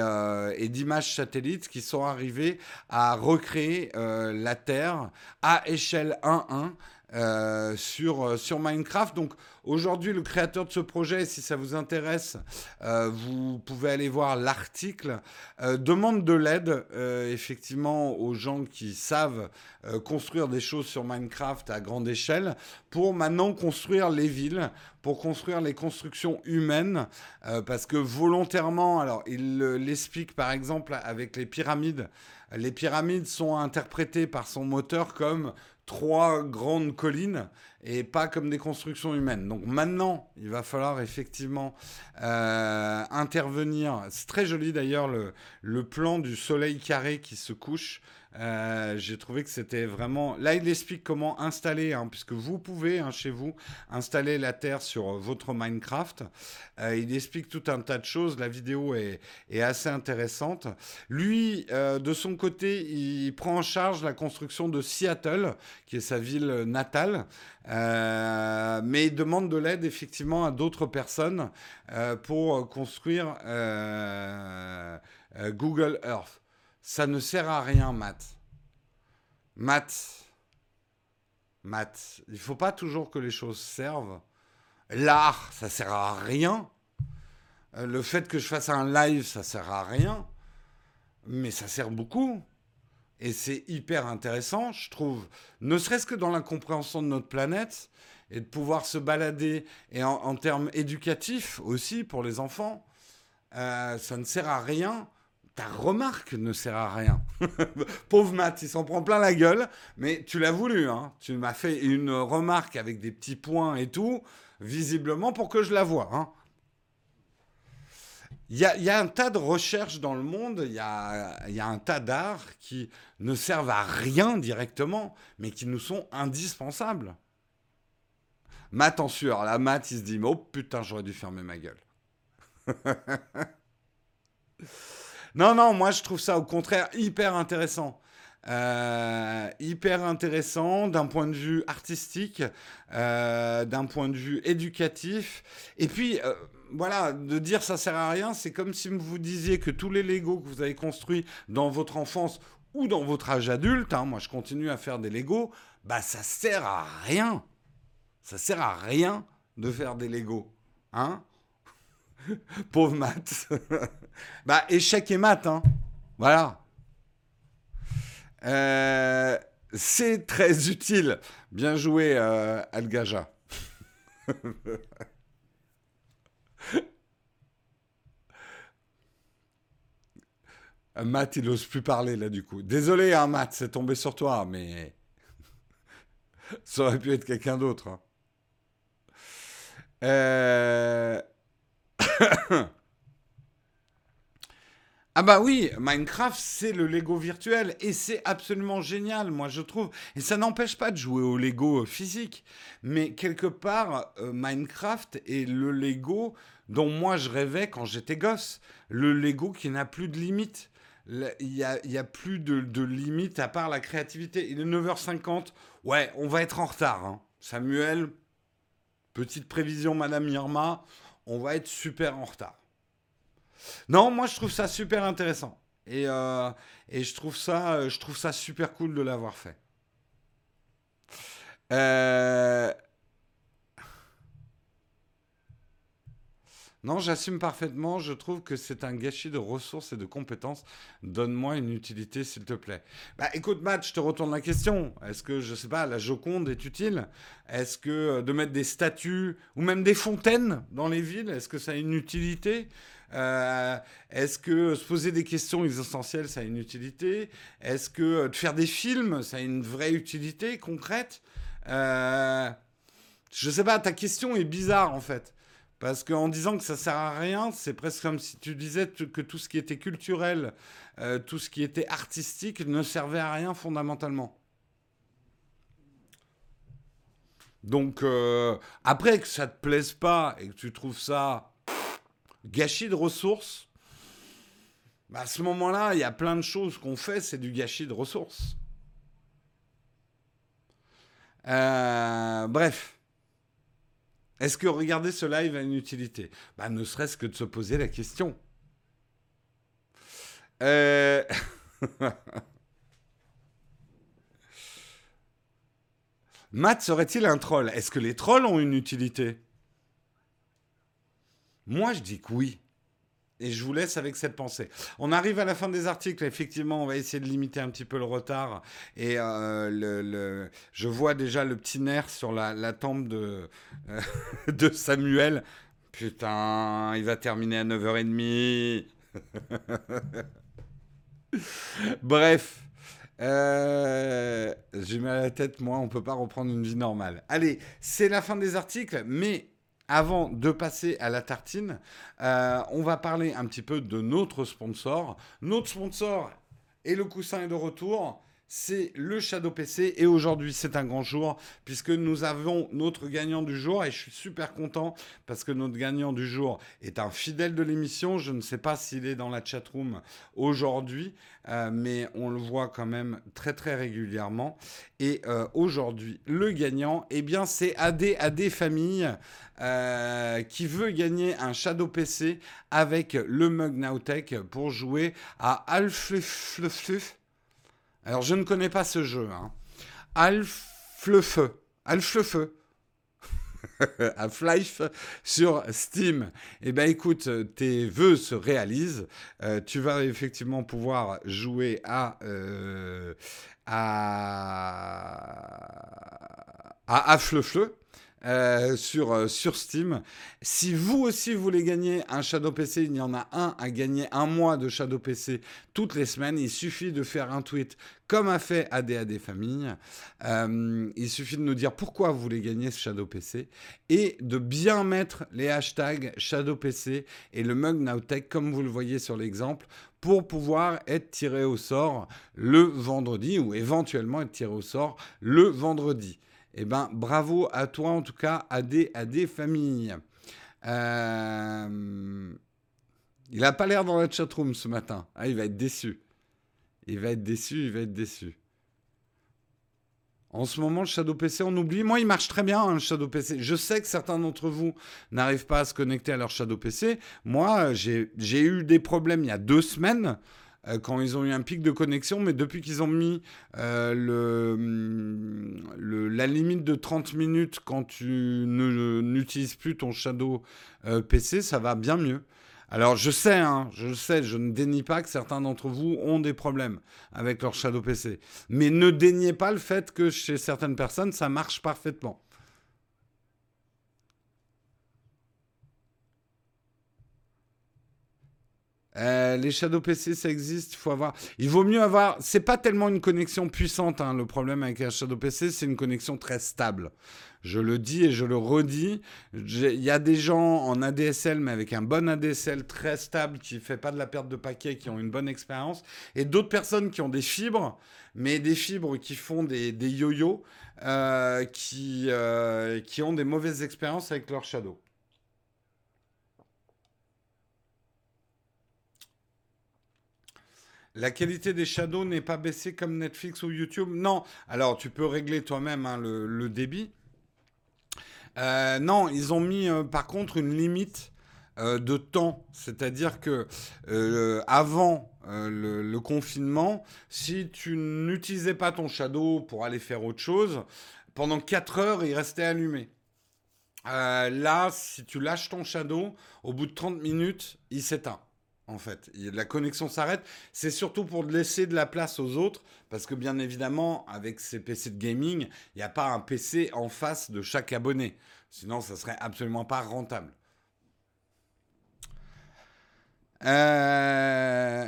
S1: d'images satellites qui sont arrivés à recréer la Terre à échelle 1-1 euh, sur, euh, sur Minecraft. Donc aujourd'hui, le créateur de ce projet, si ça vous intéresse, euh, vous pouvez aller voir l'article. demande de l'aide, effectivement, aux gens qui savent construire des choses sur Minecraft à grande échelle pour maintenant construire les villes, pour construire les constructions humaines. parce que volontairement, alors il l'explique par exemple avec les pyramides. Les pyramides sont interprétées par son moteur comme trois grandes collines et pas comme des constructions humaines. Donc maintenant, il va falloir effectivement euh, intervenir. C'est très joli d'ailleurs le, le, plan du soleil carré qui se couche euh, j'ai trouvé que c'était vraiment. Là, il explique comment installer, hein, puisque vous pouvez hein, chez vous installer la Terre sur votre Minecraft. Euh, il explique tout un tas de choses. La vidéo est, assez intéressante. Lui, euh, de son côté, il prend en charge la construction de Seattle, qui est sa ville natale. mais il demande de l'aide effectivement à d'autres personnes pour construire Google Earth. Ça ne sert à rien, Matt. Matt. Matt. Il ne faut pas toujours que les choses servent. L'art, ça sert à rien. Euh, le fait que je fasse un live, ça sert à rien. Mais ça sert beaucoup. Et c'est hyper intéressant, je trouve. Ne serait-ce que dans la compréhension de notre planète et de pouvoir se balader et en, termes éducatifs aussi pour les enfants. Euh, ça ne sert à rien ta remarque ne sert à rien. Pauvre Matt, il s'en prend plein la gueule, mais tu l'as voulu. Hein. Tu m'as fait une remarque avec des petits points et tout, visiblement pour que je la vois. Hein. Il y, a, un tas de recherches dans le monde, il y a, un tas d'arts qui ne servent à rien directement, mais qui nous sont indispensables. Matt en sueur. Là, Matt, il se dit, oh putain, j'aurais dû fermer ma gueule. Non, non, moi je trouve ça au contraire hyper intéressant. Euh, hyper intéressant d'un point de vue artistique, euh, d'un point de vue éducatif. Et puis, euh, voilà, de dire ça sert à rien, c'est comme si vous disiez que tous les Legos que vous avez construits dans votre enfance ou dans votre âge adulte, hein, moi je continue à faire des Lego, bah ça sert à rien. Ça sert à rien de faire des Lego. Hein Pauvre maths. bah échec et maths, hein. Voilà. Euh, c'est très utile. Bien joué, euh, Algaja. Matt, il n'ose plus parler là du coup. Désolé, hein, Matt, c'est tombé sur toi, mais ça aurait pu être quelqu'un d'autre. Hein. Euh... Ah bah oui, Minecraft, c'est le Lego virtuel et c'est absolument génial, moi je trouve. Et ça n'empêche pas de jouer au Lego physique. Mais quelque part, euh, Minecraft est le Lego dont moi je rêvais quand j'étais gosse. Le Lego qui n'a plus de limites. Il n'y a, plus de, de limites à part la créativité. Il est 9h50. Ouais, on va être en retard. Hein. Samuel, petite prévision, Madame Irma, on va être super en retard. Non, moi je trouve ça super intéressant. Et, euh, et je, trouve ça, euh, je trouve ça super cool de l'avoir fait. Euh... Non, j'assume parfaitement. Je trouve que c'est un gâchis de ressources et de compétences. Donne-moi une utilité, s'il te plaît. Bah, écoute, Matt, je te retourne la question. Est-ce que, je sais pas, la Joconde est utile? Est-ce que euh, de mettre des statues ou même des fontaines dans les villes, est-ce que ça a une utilité? Euh, Est-ce que se poser des questions essentielles, ça a une utilité? Est-ce que euh, de faire des films, ça a une vraie utilité concrète? Euh, Je sais pas, ta question est bizarre en fait. Parce qu'en disant que ça sert à rien, c'est presque comme si tu disais que tout ce qui était culturel, euh, tout ce qui était artistique ne servait à rien fondamentalement. Donc, après que ça te plaise pas et que tu trouves ça gâchis de ressources, bah, à ce moment-là, il y a plein de choses qu'on fait, c'est du gâchis de ressources. Euh, bref. Est-ce que regarder ce live a une utilité? Bah, Ne serait-ce que de se poser la question. Euh... Matt serait-il un troll? Est-ce que les trolls ont une utilité? Moi, je dis que oui. Et je vous laisse avec cette pensée. On arrive à la fin des articles. Effectivement, on va essayer de limiter un petit peu le retard. Et euh, le, je vois déjà le petit nerf sur la, la tempe de, euh, de Samuel. Putain, il va terminer à 9h30. Bref. Euh, J'ai mal à la tête, moi, on peut pas reprendre une vie normale. Allez, c'est la fin des articles, mais avant de passer à la tartine, euh, on va parler un petit peu de notre sponsor. Notre sponsor et le coussin est de retour c'est le Shadow PC. Et aujourd'hui, c'est un grand jour puisque nous avons notre gagnant du jour. Et je suis super content parce que notre gagnant du jour est un fidèle de l'émission. Je ne sais pas s'il est dans la chatroom aujourd'hui, euh, mais on le voit quand même très très régulièrement. Et euh, aujourd'hui, le gagnant, eh bien, c'est AD AD Famille. Euh, qui veut gagner un Shadow PC avec le Mug Nowtech pour jouer à Alf alors, je ne connais pas ce jeu. Hein. Alf le feu. Alf le feu. Half-Life sur Steam. Eh bien, écoute, tes vœux se réalisent. Euh, tu vas effectivement pouvoir jouer à, euh, à, à feu euh, sur, euh, sur Steam. Si vous aussi voulez gagner un Shadow PC, il y en a un à gagner un mois de Shadow PC toutes les semaines. Il suffit de faire un tweet comme a fait ADAD Famille. Euh, il suffit de nous dire pourquoi vous voulez gagner ce Shadow PC et de bien mettre les hashtags Shadow PC et le Mug Nowtech comme vous le voyez sur l'exemple pour pouvoir être tiré au sort le vendredi ou éventuellement être tiré au sort le vendredi. Eh ben, bravo à toi, en tout cas, à des, à des familles. Euh, il n'a pas l'air dans la chatroom ce matin. Ah, il va être déçu. Il va être déçu, il va être déçu. En ce moment, le Shadow PC, on oublie. Moi, il marche très bien, hein, le Shadow PC. Je sais que certains d'entre vous n'arrivent pas à se connecter à leur Shadow PC. Moi, j'ai eu des problèmes il y a deux semaines. Euh, quand ils ont eu un pic de connexion, mais depuis qu'ils ont mis euh, mm, le, la limite de 30 minutes quand tu n'utilises plus ton Shadow euh, PC, ça va bien mieux. Alors je sais, hein, je sais, je ne dénie pas que certains d'entre vous ont des problèmes avec leur Shadow PC. Mais ne déniez pas le fait que chez certaines personnes, ça marche parfaitement. Euh, les Shadow PC, ça existe. Il faut avoir. Il vaut mieux avoir. C'est pas tellement une connexion puissante. Hein, le problème avec un Shadow PC, c'est une connexion très stable. Je le dis et je le redis. Il y a des gens en ADSL, mais avec un bon ADSL très stable, qui fait pas de la perte de paquets, qui ont une bonne expérience, et d'autres personnes qui ont des fibres, mais des fibres qui font des, des yo-yo, euh, qui, euh, qui ont des mauvaises expériences avec leur Shadow. La qualité des shadows n'est pas baissée comme Netflix ou YouTube Non. Alors, tu peux régler toi-même hein, le, débit. Euh, non, ils ont mis euh, par contre une limite euh, de temps. C'est-à-dire que avant le, confinement, si tu n'utilisais pas ton shadow pour aller faire autre chose, pendant 4 heures, il restait allumé. là, si tu lâches ton shadow, au bout de 30 minutes, il s'éteint en fait. La connexion s'arrête. C'est surtout pour laisser de la place aux autres, parce que bien évidemment, avec ces PC de gaming, il n'y a pas un PC en face de chaque abonné. Sinon, ça serait absolument pas rentable. Euh,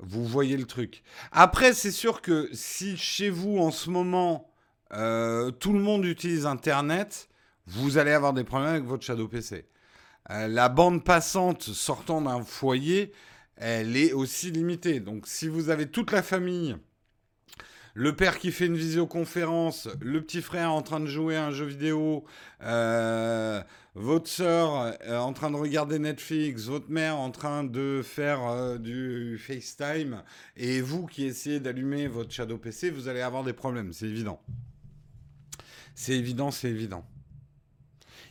S1: vous voyez le truc. Après, c'est sûr que si chez vous, en ce moment, euh, tout le monde utilise Internet, vous allez avoir des problèmes avec votre Shadow PC. Euh, la bande passante sortant d'un foyer, elle est aussi limitée. Donc si vous avez toute la famille, le père qui fait une visioconférence, le petit frère en train de jouer à un jeu vidéo, euh, votre soeur en train de regarder Netflix, votre mère en train de faire du FaceTime, et vous qui essayez d'allumer votre Shadow PC, vous allez avoir des problèmes, c'est évident. C'est évident, c'est évident.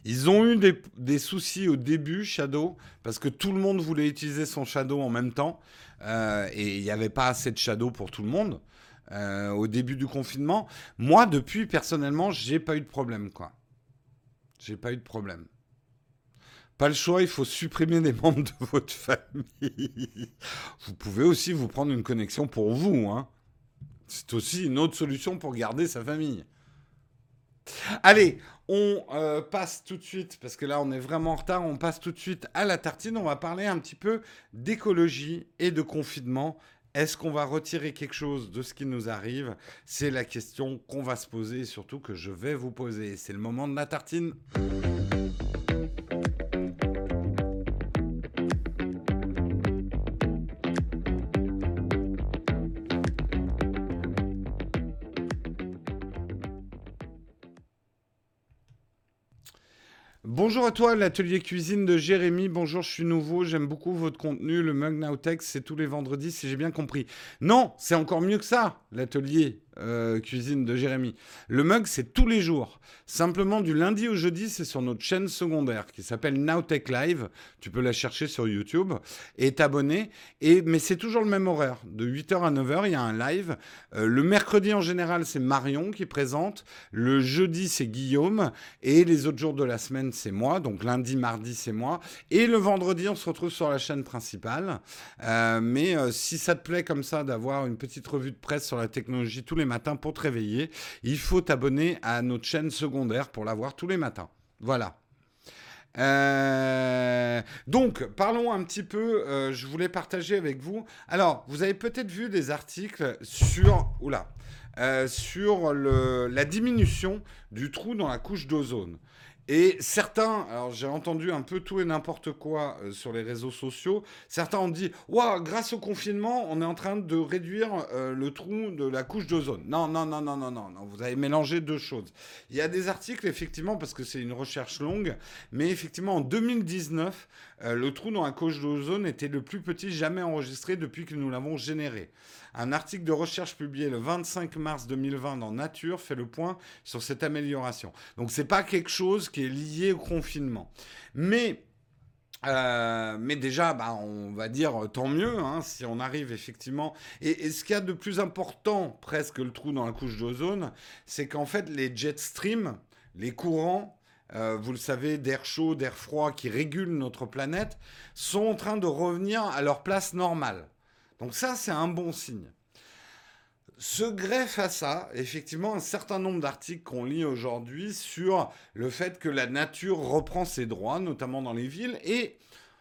S1: Ils ont eu des, soucis au début, Shadow, parce que tout le monde voulait utiliser son Shadow en même temps, euh, et il n'y avait pas assez de Shadow pour tout le monde euh, au début du confinement. Moi, depuis, personnellement, j'ai pas eu de problème, quoi. J'ai pas eu de problème. Pas le choix, il faut supprimer des membres de votre famille. Vous pouvez aussi vous prendre une connexion pour vous, hein. C'est aussi une autre solution pour garder sa famille. Allez, on euh, passe tout de suite, parce que là on est vraiment en retard, on passe tout de suite à la tartine. On va parler un petit peu d'écologie et de confinement. Est-ce qu'on va retirer quelque chose de ce qui nous arrive? C'est la question qu'on va se poser surtout que je vais vous poser. C'est le moment de la tartine. Bonjour à toi, l'atelier cuisine de Jérémy. Bonjour, je suis nouveau, j'aime beaucoup votre contenu. Le Mug Nowtech, c'est tous les vendredis, si j'ai bien compris. Non, c'est encore mieux que ça, l'atelier euh, cuisine de Jérémy. Le mug, c'est tous les jours. Simplement, du lundi au jeudi, c'est sur notre chaîne secondaire qui s'appelle Nowtech Live. Tu peux la chercher sur YouTube et t'abonner. Et, mais c'est toujours le même horaire. De 8h à 9h, il y a un live. Euh, le mercredi, en général, c'est Marion qui présente. Le jeudi, c'est Guillaume. Et les autres jours de la semaine, c'est moi. Donc lundi, mardi, c'est moi. Et le vendredi, on se retrouve sur la chaîne principale. Euh, mais si ça te plaît comme ça d'avoir une petite revue de presse sur la technologie tous les matin pour te réveiller. Il faut t'abonner à notre chaîne secondaire pour la voir tous les matins. Voilà. Euh, donc, parlons un petit peu, euh, je voulais partager avec vous. Alors, vous avez peut-être vu des articles sur, euh, sur la diminution du trou dans la couche d'ozone. Et certains, alors j'ai entendu un peu tout et n'importe quoi euh, sur les réseaux sociaux, certains ont dit Waouh, grâce au confinement, on est en train de réduire euh, le trou de la couche d'ozone. Non, non, non, non, non, non, non, vous avez mélangé deux choses. Il y a des articles, effectivement, parce que c'est une recherche longue, mais effectivement, en 2019, euh, le trou dans la couche d'ozone était le plus petit jamais enregistré depuis que nous l'avons généré. Un article de recherche publié le 25 mars 2020 dans Nature fait le point sur cette amélioration. Donc c'est pas quelque chose qui est lié au confinement. Mais euh, mais déjà, bah, on va dire euh, tant mieux hein, si on arrive effectivement. Et, ce qu'il y a de plus important, presque le trou dans la couche d'ozone, c'est qu'en fait les jet streams, les courants, euh, vous le savez, d'air chaud, d'air froid qui régulent notre planète, sont en train de revenir à leur place normale. Donc ça, c'est un bon signe. Se greffe à ça, effectivement, un certain nombre d'articles qu'on lit aujourd'hui sur le fait que la nature reprend ses droits, notamment dans les villes. Et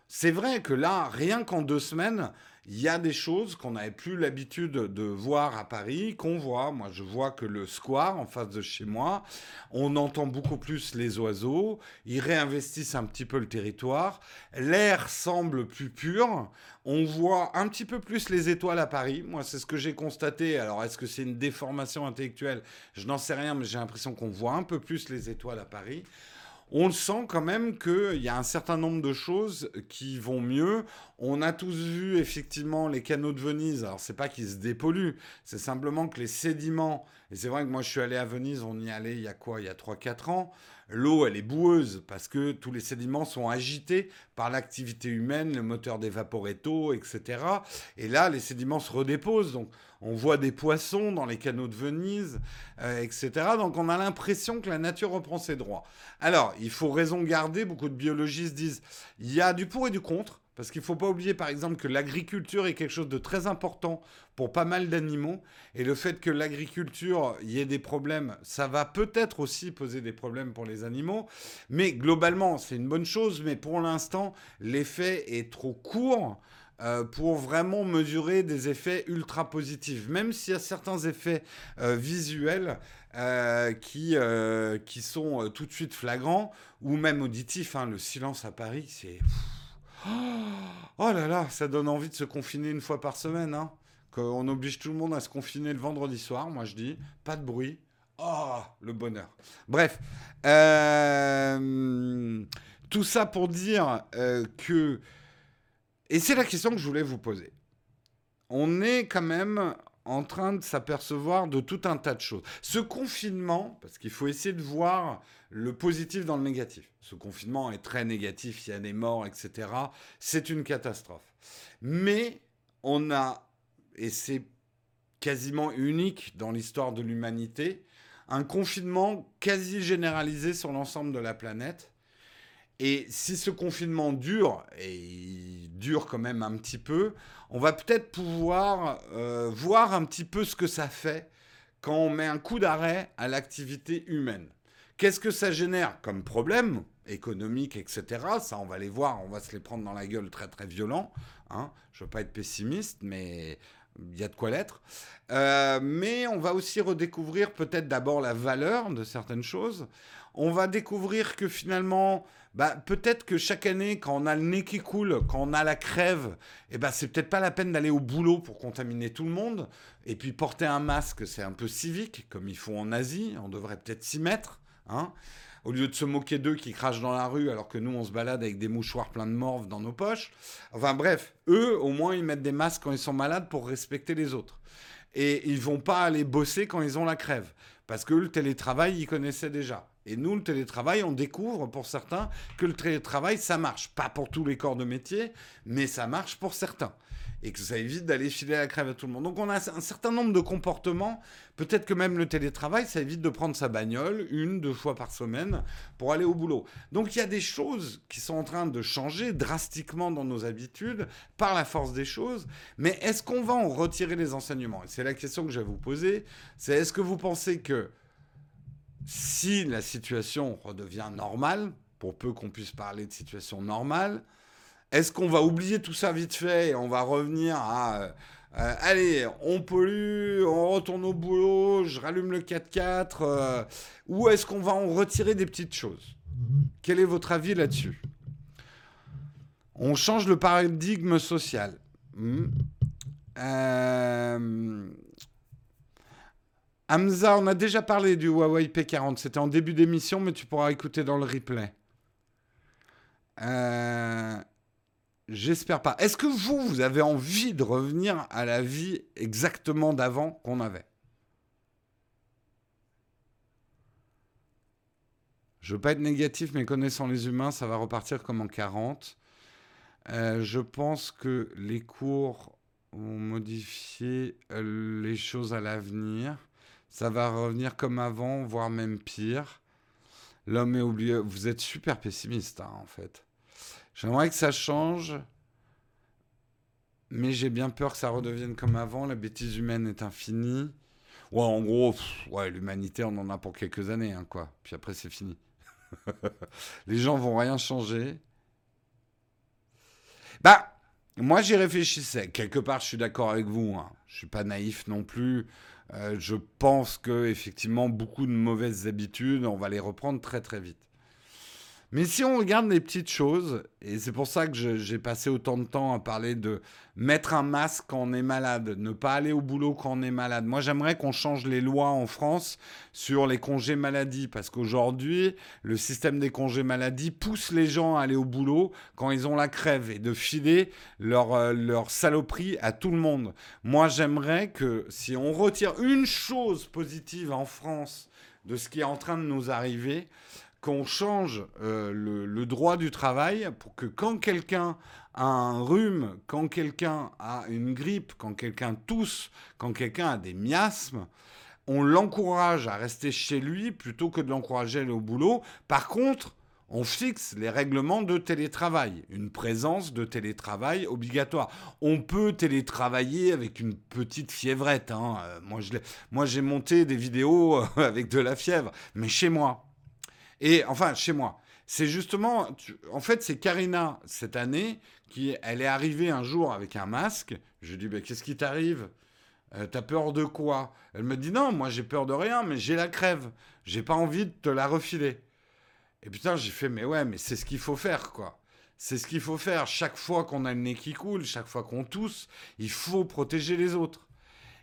S1: c'est vrai que là, rien qu'en deux semaines, il y a des choses qu'on n'avait plus l'habitude de voir à Paris, qu'on voit. Moi, je vois que le square en face de chez moi, on entend beaucoup plus les oiseaux, ils réinvestissent un petit peu le territoire, l'air semble plus pur, on voit un petit peu plus les étoiles à Paris. Moi, c'est ce que j'ai constaté. Alors, est-ce que c'est une déformation intellectuelle? Je n'en sais rien, mais j'ai l'impression qu'on voit un peu plus les étoiles à Paris on le sent quand même qu'il y a un certain nombre de choses qui vont mieux. On a tous vu effectivement les canaux de Venise. Alors c'est pas qu'ils se dépolluent, c'est simplement que les sédiments, et c'est vrai que moi je suis allé à Venise, on y allait il y a quoi? Il y a 3-4 ans. L'eau, elle est boueuse parce que tous les sédiments sont agités par l'activité humaine, le moteur d'évaporetto, etc. Et là, les sédiments se redéposent. Donc, on voit des poissons dans les canaux de Venise, euh, etc. Donc, on a l'impression que la nature reprend ses droits. Alors, il faut raison garder. Beaucoup de biologistes disent il y a du pour et du contre. Parce qu'il ne faut pas oublier, par exemple, que l'agriculture est quelque chose de très important pour pas mal d'animaux. Et le fait que l'agriculture y ait des problèmes, ça va peut-être aussi poser des problèmes pour les animaux. Mais globalement, c'est une bonne chose. Mais pour l'instant, l'effet est trop court. Euh, pour vraiment mesurer des effets ultra positifs, même s'il y a certains effets euh, visuels euh, qui, qui sont tout de suite flagrants, ou même auditifs. Hein. Le silence à Paris, c'est... Oh là là, ça donne envie de se confiner une fois par semaine. Hein. Qu'on oblige tout le monde à se confiner le vendredi soir, moi je dis. Pas de bruit. Oh, le bonheur. Bref. Euh, tout ça pour dire euh, que... Et c'est la question que je voulais vous poser. On est quand même en train de s'apercevoir de tout un tas de choses. Ce confinement, parce qu'il faut essayer de voir le positif dans le négatif. Ce confinement est très négatif, il y a des morts, etc. C'est une catastrophe. Mais on a, et c'est quasiment unique dans l'histoire de l'humanité, un confinement quasi généralisé sur l'ensemble de la planète. Et si ce confinement dure, et il dure quand même un petit peu, on va peut-être pouvoir euh, voir un petit peu ce que ça fait quand on met un coup d'arrêt à l'activité humaine. Qu'est-ce que ça génère comme problème économique, etc. Ça, on va les voir, on va se les prendre dans la gueule très très violent. Hein. Je veux pas être pessimiste, mais il y a de quoi l'être. Euh, mais on va aussi redécouvrir peut-être d'abord la valeur de certaines choses. On va découvrir que finalement, bah, peut-être que chaque année, quand on a le nez qui coule, quand on a la crève, eh ben, c'est peut-être pas la peine d'aller au boulot pour contaminer tout le monde. Et puis porter un masque, c'est un peu civique, comme ils font en Asie. On devrait peut-être s'y mettre. Hein au lieu de se moquer d'eux qui crachent dans la rue alors que nous on se balade avec des mouchoirs pleins de morve dans nos poches. Enfin bref, eux au moins ils mettent des masques quand ils sont malades pour respecter les autres. Et ils vont pas aller bosser quand ils ont la crève. Parce que le télétravail, ils connaissaient déjà. Et nous, le télétravail, on découvre pour certains que le télétravail, ça marche. Pas pour tous les corps de métier, mais ça marche pour certains et que ça évite d'aller filer la crève à tout le monde. Donc on a un certain nombre de comportements, peut-être que même le télétravail, ça évite de prendre sa bagnole une, deux fois par semaine pour aller au boulot. Donc il y a des choses qui sont en train de changer drastiquement dans nos habitudes par la force des choses, mais est-ce qu'on va en retirer les enseignements? C'est la question que je vais vous poser, c'est est-ce que vous pensez que si la situation redevient normale, pour peu qu'on puisse parler de situation normale, est-ce qu'on va oublier tout ça vite fait et on va revenir à... Euh, euh, allez, on pollue, on retourne au boulot, je rallume le 4x4, euh, ou est-ce qu'on va en retirer des petites choses? Quel est votre avis là-dessus? On change le paradigme social. Hmm. Hamza, on a déjà parlé du Huawei P40, c'était en début d'émission, mais tu pourras écouter dans le replay. J'espère pas. Est-ce que vous, vous avez envie de revenir à la vie exactement d'avant qu'on avait? Je veux pas être négatif, mais connaissant les humains, ça va repartir comme en 40. Euh, je pense que les cours vont modifier euh, les choses à l'avenir. Ça va revenir comme avant, voire même pire. L'homme est oublié. Vous êtes super pessimiste, hein, en fait. J'aimerais que ça change, mais j'ai bien peur que ça redevienne comme avant. La bêtise humaine est infinie. Ouais, en gros, ouais, l'humanité, on en a pour quelques années, hein, quoi. Puis après, c'est fini. Les gens vont rien changer. Bah, moi, j'y réfléchissais. Quelque part, je suis d'accord avec vous. Hein. Je suis pas naïf non plus. Euh, je pense que effectivement, beaucoup de mauvaises habitudes, on va les reprendre très très vite. Mais si on regarde les petites choses, et c'est pour ça que j'ai passé autant de temps à parler de mettre un masque quand on est malade, ne pas aller au boulot quand on est malade. Moi, j'aimerais qu'on change les lois en France sur les congés maladie, parce qu'aujourd'hui, le système des congés maladie pousse les gens à aller au boulot quand ils ont la crève et de filer leur, euh, leur saloperie à tout le monde. Moi, j'aimerais que si on retire une chose positive en France de ce qui est en train de nous arriver, qu'on change euh, le, droit du travail pour que quand quelqu'un a un rhume, quand quelqu'un a une grippe, quand quelqu'un tousse, quand quelqu'un a des miasmes, on l'encourage à rester chez lui plutôt que de l'encourager à aller au boulot. Par contre, on fixe les règlements de télétravail, une présence de télétravail obligatoire. On peut télétravailler avec une petite fièvrette. Hein. Euh, moi, j'ai monté des vidéos avec de la fièvre, mais chez moi. Et enfin, chez moi. C'est justement, en fait, c'est Karina cette année qui, elle est arrivée un jour avec un masque. Je lui dis, bah, qu'est-ce qui t'arrive? Euh, T'as peur de quoi? Elle me dit, non, moi j'ai peur de rien, mais j'ai la crève. J'ai pas envie de te la refiler. Et putain, j'ai fait, mais ouais, mais c'est ce qu'il faut faire, quoi. C'est ce qu'il faut faire. Chaque fois qu'on a le nez qui coule, chaque fois qu'on tousse, il faut protéger les autres.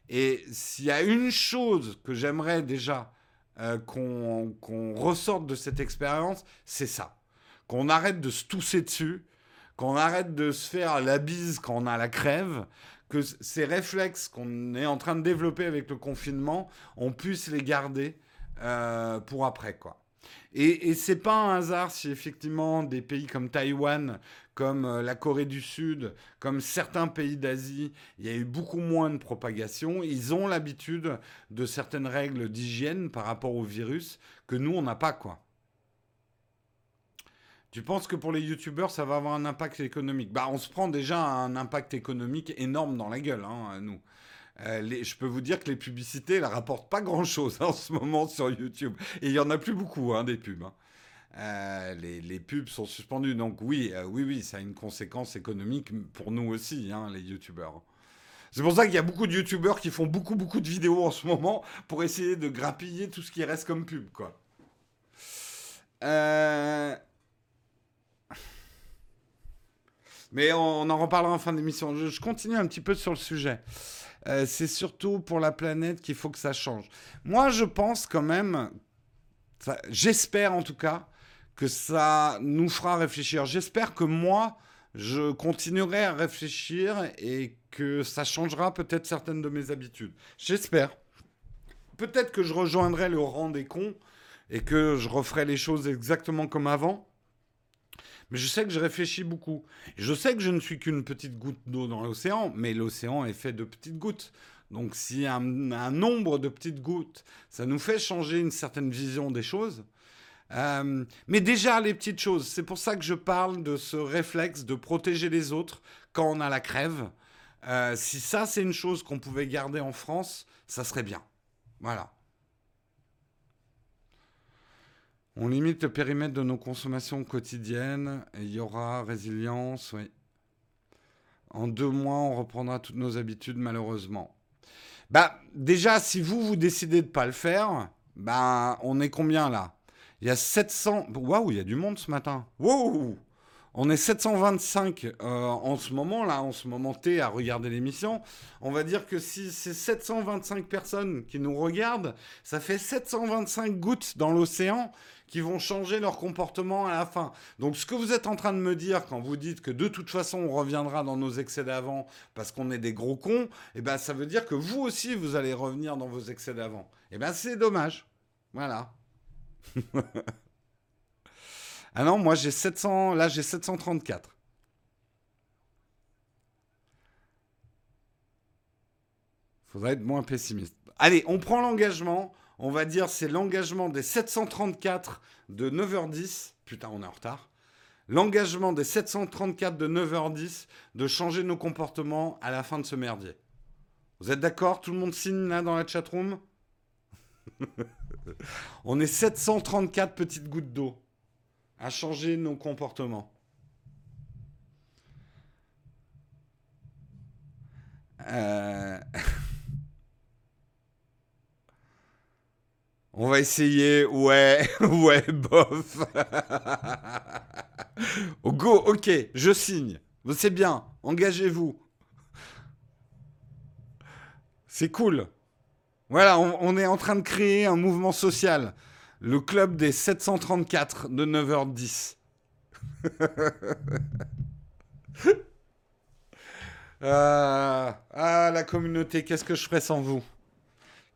S1: Et s'il y a une chose que j'aimerais déjà euh, qu'on ressorte de cette expérience, c'est ça. Qu'on arrête de se tousser dessus, qu'on arrête de se faire la bise quand on a la crève, que ces réflexes qu'on est en train de développer avec le confinement, on puisse les garder euh, pour après, quoi. Et, et c'est pas un hasard si effectivement des pays comme Taïwan, comme euh, la Corée du Sud, comme certains pays d'Asie, il y a eu beaucoup moins de propagation. Ils ont l'habitude de certaines règles d'hygiène par rapport au virus que nous, on n'a pas, quoi. Tu penses que pour les youtubeurs, ça va avoir un impact économique? Bah, on se prend déjà un impact économique énorme dans la gueule, hein, nous. Euh, je peux vous dire que les publicités, elles rapportent pas grand-chose en ce moment sur YouTube. Et il y en a plus beaucoup, hein, des pubs. Hein. Euh, les, pubs sont suspendus. Donc oui, euh, oui, oui, ça a une conséquence économique pour nous aussi, hein, les youtubeurs. C'est pour ça qu'il y a beaucoup de youtubeurs qui font beaucoup, beaucoup de vidéos en ce moment pour essayer de grappiller tout ce qui reste comme pub, quoi. Mais on, en reparlera en fin d'émission. je continue un petit peu sur le sujet. Euh, c'est surtout pour la planète qu'il faut que ça change. Moi, je pense quand même, j'espère en tout cas, que ça nous fera réfléchir. J'espère que moi, je continuerai à réfléchir et que ça changera peut-être certaines de mes habitudes. J'espère. Peut-être que je rejoindrai le rang des cons et que je referai les choses exactement comme avant. Mais je sais que je réfléchis beaucoup. Je sais que je ne suis qu'une petite goutte d'eau dans l'océan, mais l'océan est fait de petites gouttes. Donc si un, nombre de petites gouttes, ça nous fait changer une certaine vision des choses. Euh, mais déjà les petites choses, c'est pour ça que je parle de ce réflexe de protéger les autres quand on a la crève. Euh, si ça c'est une chose qu'on pouvait garder en France, ça serait bien. Voilà. On limite le périmètre de nos consommations quotidiennes et il y aura résilience, oui. En deux mois, on reprendra toutes nos habitudes, malheureusement. Bah, déjà, si vous, vous décidez de ne pas le faire, bah, on est combien là? Il y a 700. Waouh, il y a du monde ce matin. Waouh On est 725 euh, en ce moment, là, en ce moment T, à regarder l'émission. On va dire que si c'est 725 personnes qui nous regardent, ça fait 725 gouttes dans l'océan qui vont changer leur comportement à la fin. Donc ce que vous êtes en train de me dire quand vous dites que de toute façon on reviendra dans nos excès d'avant parce qu'on est des gros cons, eh ben ça veut dire que vous aussi vous allez revenir dans vos excès d'avant. Eh ben c'est dommage. Voilà. ah non, moi j'ai 700, là j'ai 734. Faudrait être moins pessimiste. Allez, on prend l'engagement on va dire, c'est l'engagement des 734 de 9h10. Putain, on est en retard. L'engagement des 734 de 9h10 de changer nos comportements à la fin de ce merdier. Vous êtes d'accord? Tout le monde signe là dans la chatroom? On est 734 petites gouttes d'eau à changer nos comportements. Euh... On va essayer, ouais, ouais, bof. go, ok, je signe. C'est bien, engagez-vous. C'est cool. Voilà, on, est en train de créer un mouvement social. Le club des 734 de 9h10. ah, ah, la communauté, qu'est-ce que je ferais sans vous?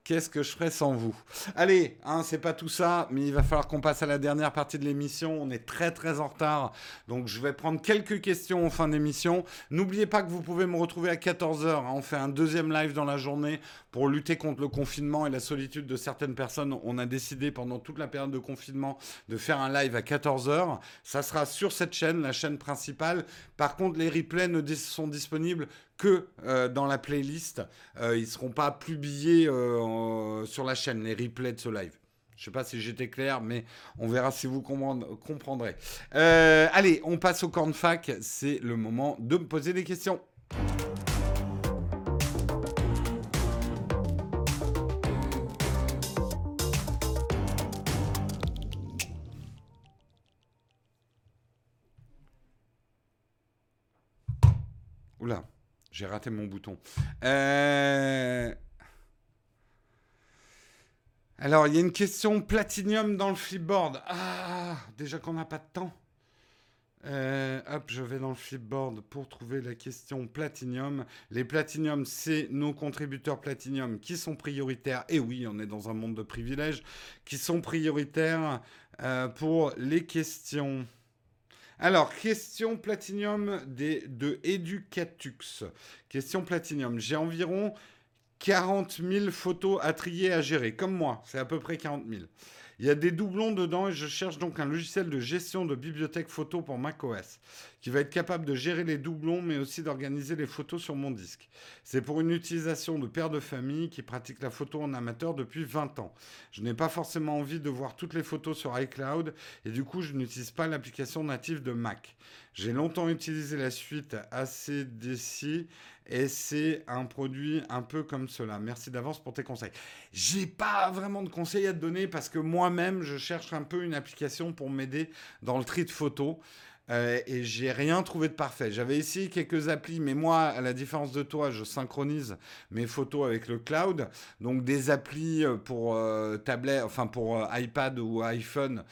S1: Qu'est-ce que je ferais sans vous? Allez, hein, c'est pas tout ça, mais il va falloir qu'on passe à la dernière partie de l'émission. On est très très en retard, donc je vais prendre quelques questions en fin d'émission. N'oubliez pas que vous pouvez me retrouver à 14h. Hein. On fait un deuxième live dans la journée pour lutter contre le confinement et la solitude de certaines personnes. On a décidé pendant toute la période de confinement de faire un live à 14h. Ça sera sur cette chaîne, la chaîne principale. Par contre, les replays ne sont disponibles que euh, dans la playlist. Euh, ils ne seront pas publiés euh, sur la chaîne, les replays de ce live. Je ne sais pas si j'étais clair, mais on verra si vous comprendrez. allez, on passe au cornfac. C'est le moment de me poser des questions. Oula. J'ai raté mon bouton. Euh, alors, il y a une question platinium dans le flipboard. Ah, déjà qu'on n'a pas de temps. Euh, hop, je vais dans le flipboard pour trouver la question platinium. Les platinium, c'est nos contributeurs platinium qui sont prioritaires. Et oui, on est dans un monde de privilèges. Qui sont prioritaires euh, pour les questions. Alors, question Platinium de Educatux. Question Platinium. J'ai environ 40 000 photos à trier, à gérer, comme moi. C'est à peu près 40 000. Il y a des doublons dedans et je cherche donc un logiciel de gestion de bibliothèque photo pour macOS qui va être capable de gérer les doublons mais aussi d'organiser les photos sur mon disque. C'est pour une utilisation de père de famille qui pratique la photo en amateur depuis 20 ans. Je n'ai pas forcément envie de voir toutes les photos sur iCloud et du coup je n'utilise pas l'application native de Mac. J'ai longtemps utilisé la suite ACDC et c'est un produit un peu comme cela. Merci d'avance pour tes conseils. J'ai pas vraiment de conseils à te donner parce que moi-même, je cherche un peu une application pour m'aider dans le tri de photos. Euh, et j'ai rien trouvé de parfait. J'avais essayé quelques applis, mais moi, à la différence de toi, je synchronise mes photos avec le cloud. Donc des applis euh, pour euh, tablette, enfin pour iPad ou iPhone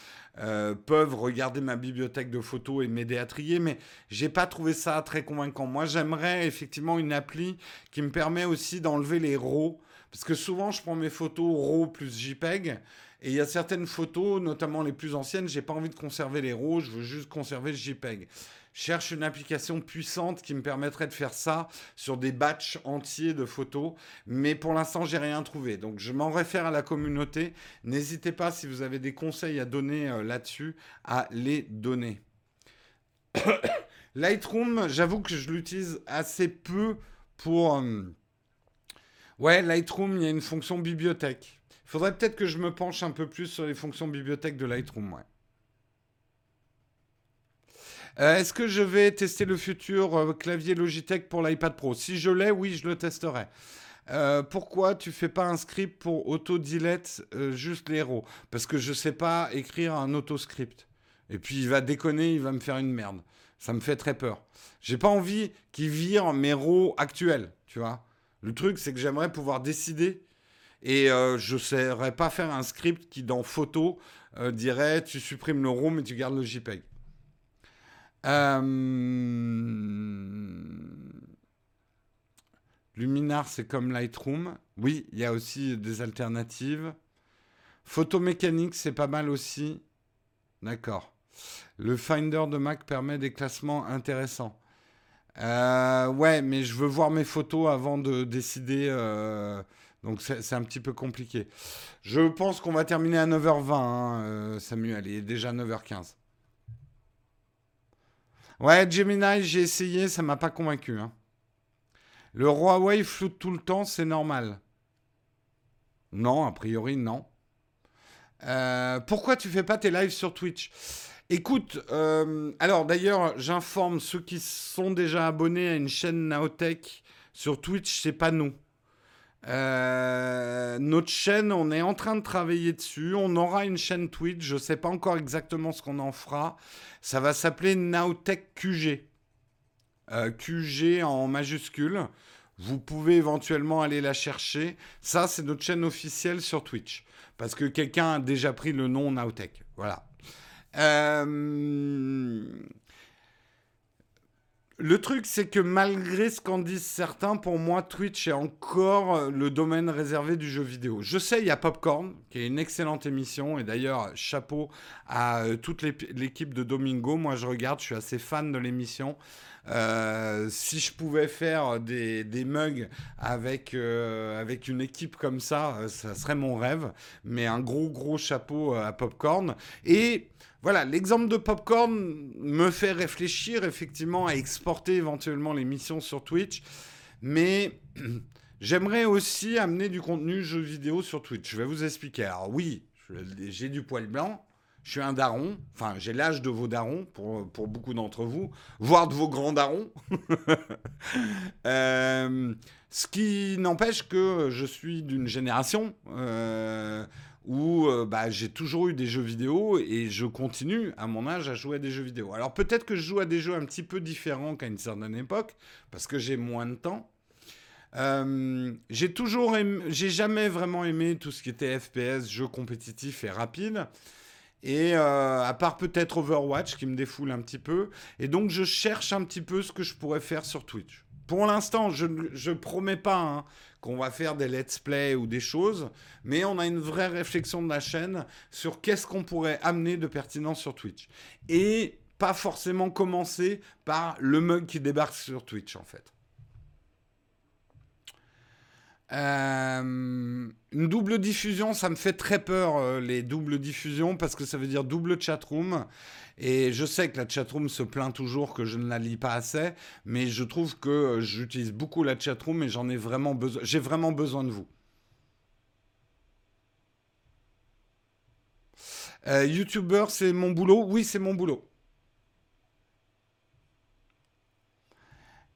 S1: peuvent regarder ma bibliothèque de photos et m'aider à trier, mais j'ai pas trouvé ça très convaincant. Moi, j'aimerais effectivement une appli qui me permet aussi d'enlever les RAW, parce que souvent je prends mes photos RAW plus JPEG. Et il y a certaines photos, notamment les plus anciennes, j'ai pas envie de conserver les RAW, je veux juste conserver le JPEG. Je cherche une application puissante qui me permettrait de faire ça sur des batchs entiers de photos, mais pour l'instant, j'ai rien trouvé. Donc, je m'en réfère à la communauté. N'hésitez pas, si vous avez des conseils à donner euh, là-dessus, à les donner. Lightroom, j'avoue que je l'utilise assez peu pour. Euh, ouais, Lightroom, il y a une fonction bibliothèque. Il faudrait peut-être que je me penche un peu plus sur les fonctions bibliothèque de Lightroom, ouais. Euh, est-ce que je vais tester le futur euh, clavier Logitech pour l'iPad Pro? Si je l'ai, oui, je le testerai. Euh, pourquoi tu fais pas un script pour auto-delete juste les héros Parce que je sais pas écrire un auto-script. Et puis il va déconner, il va me faire une merde. Ça me fait très peur. J'ai pas envie qu'ils virent mes RAW actuels, tu vois. Le truc, c'est que j'aimerais pouvoir décider. Et euh, je ne saurais pas faire un script qui, dans photo, euh, dirait tu supprimes le RAW mais tu gardes le JPEG. Euh... Luminar, c'est comme Lightroom. Oui, il y a aussi des alternatives. Photomécanique, c'est pas mal aussi. D'accord. Le Finder de Mac permet des classements intéressants. Ouais, mais je veux voir mes photos avant de décider. Donc c'est un petit peu compliqué. Je pense qu'on va terminer à 9h20, hein, euh, Samuel. Il est déjà 9h15. Ouais, Gemini, j'ai essayé, ça m'a pas convaincu. Hein. Le Huawei floute tout le temps, c'est normal. Non, a priori, non. Euh, pourquoi tu fais pas tes lives sur Twitch? Écoute, euh, alors d'ailleurs, j'informe ceux qui sont déjà abonnés à une chaîne Naotech sur Twitch, c'est pas nous. Euh, notre chaîne, on est en train de travailler dessus. On aura une chaîne Twitch. Je ne sais pas encore exactement ce qu'on en fera. Ça va s'appeler Naotech QG. QG en majuscule. Vous pouvez éventuellement aller la chercher. Ça, c'est notre chaîne officielle sur Twitch. Parce que quelqu'un a déjà pris le nom Nowtech. Voilà. Euh, le truc, c'est que malgré ce qu'en disent certains, pour moi, Twitch est encore le domaine réservé du jeu vidéo. Je sais, il y a Popcorn, qui est une excellente émission, et d'ailleurs, chapeau à euh, toute l'équipe de Domingo. Moi, je regarde, je suis assez fan de l'émission. Euh, si je pouvais faire des, mugs avec, euh, avec une équipe comme ça, euh, ça serait mon rêve. Mais un gros, gros chapeau à Popcorn. Et voilà, l'exemple de Popcorn me fait réfléchir effectivement à exporter éventuellement l'émission sur Twitch. Mais j'aimerais aussi amener du contenu jeu vidéo sur Twitch. Je vais vous expliquer. Alors oui, j'ai du poil blanc je suis un daron, enfin j'ai l'âge de vos darons pour, pour beaucoup d'entre vous, voire de vos grands darons. Euh, ce qui n'empêche que je suis d'une génération euh, où euh, bah, j'ai toujours eu des jeux vidéo et je continue à mon âge à jouer à des jeux vidéo. Alors peut-être que je joue à des jeux un petit peu différents qu'à une certaine époque, parce que j'ai moins de temps. j'ai toujours j'ai jamais vraiment aimé tout ce qui était FPS, jeux compétitifs et rapides. Et euh, à part peut-être Overwatch qui me défoule un petit peu. Et donc je cherche un petit peu ce que je pourrais faire sur Twitch. Pour l'instant, je ne promets pas hein, qu'on va faire des let's play ou des choses, mais on a une vraie réflexion de la chaîne sur qu'est-ce qu'on pourrait amener de pertinent sur Twitch. Et pas forcément commencer par le mug qui débarque sur Twitch en fait. Euh, une double diffusion, ça me fait très peur, euh, les doubles diffusions, parce que ça veut dire double chatroom. Et je sais que la chatroom se plaint toujours que je ne la lis pas assez, mais je trouve que euh, j'utilise beaucoup la chatroom et j'en ai vraiment besoin. J'ai vraiment besoin de vous. YouTuber, c'est mon boulot? Oui, c'est mon boulot.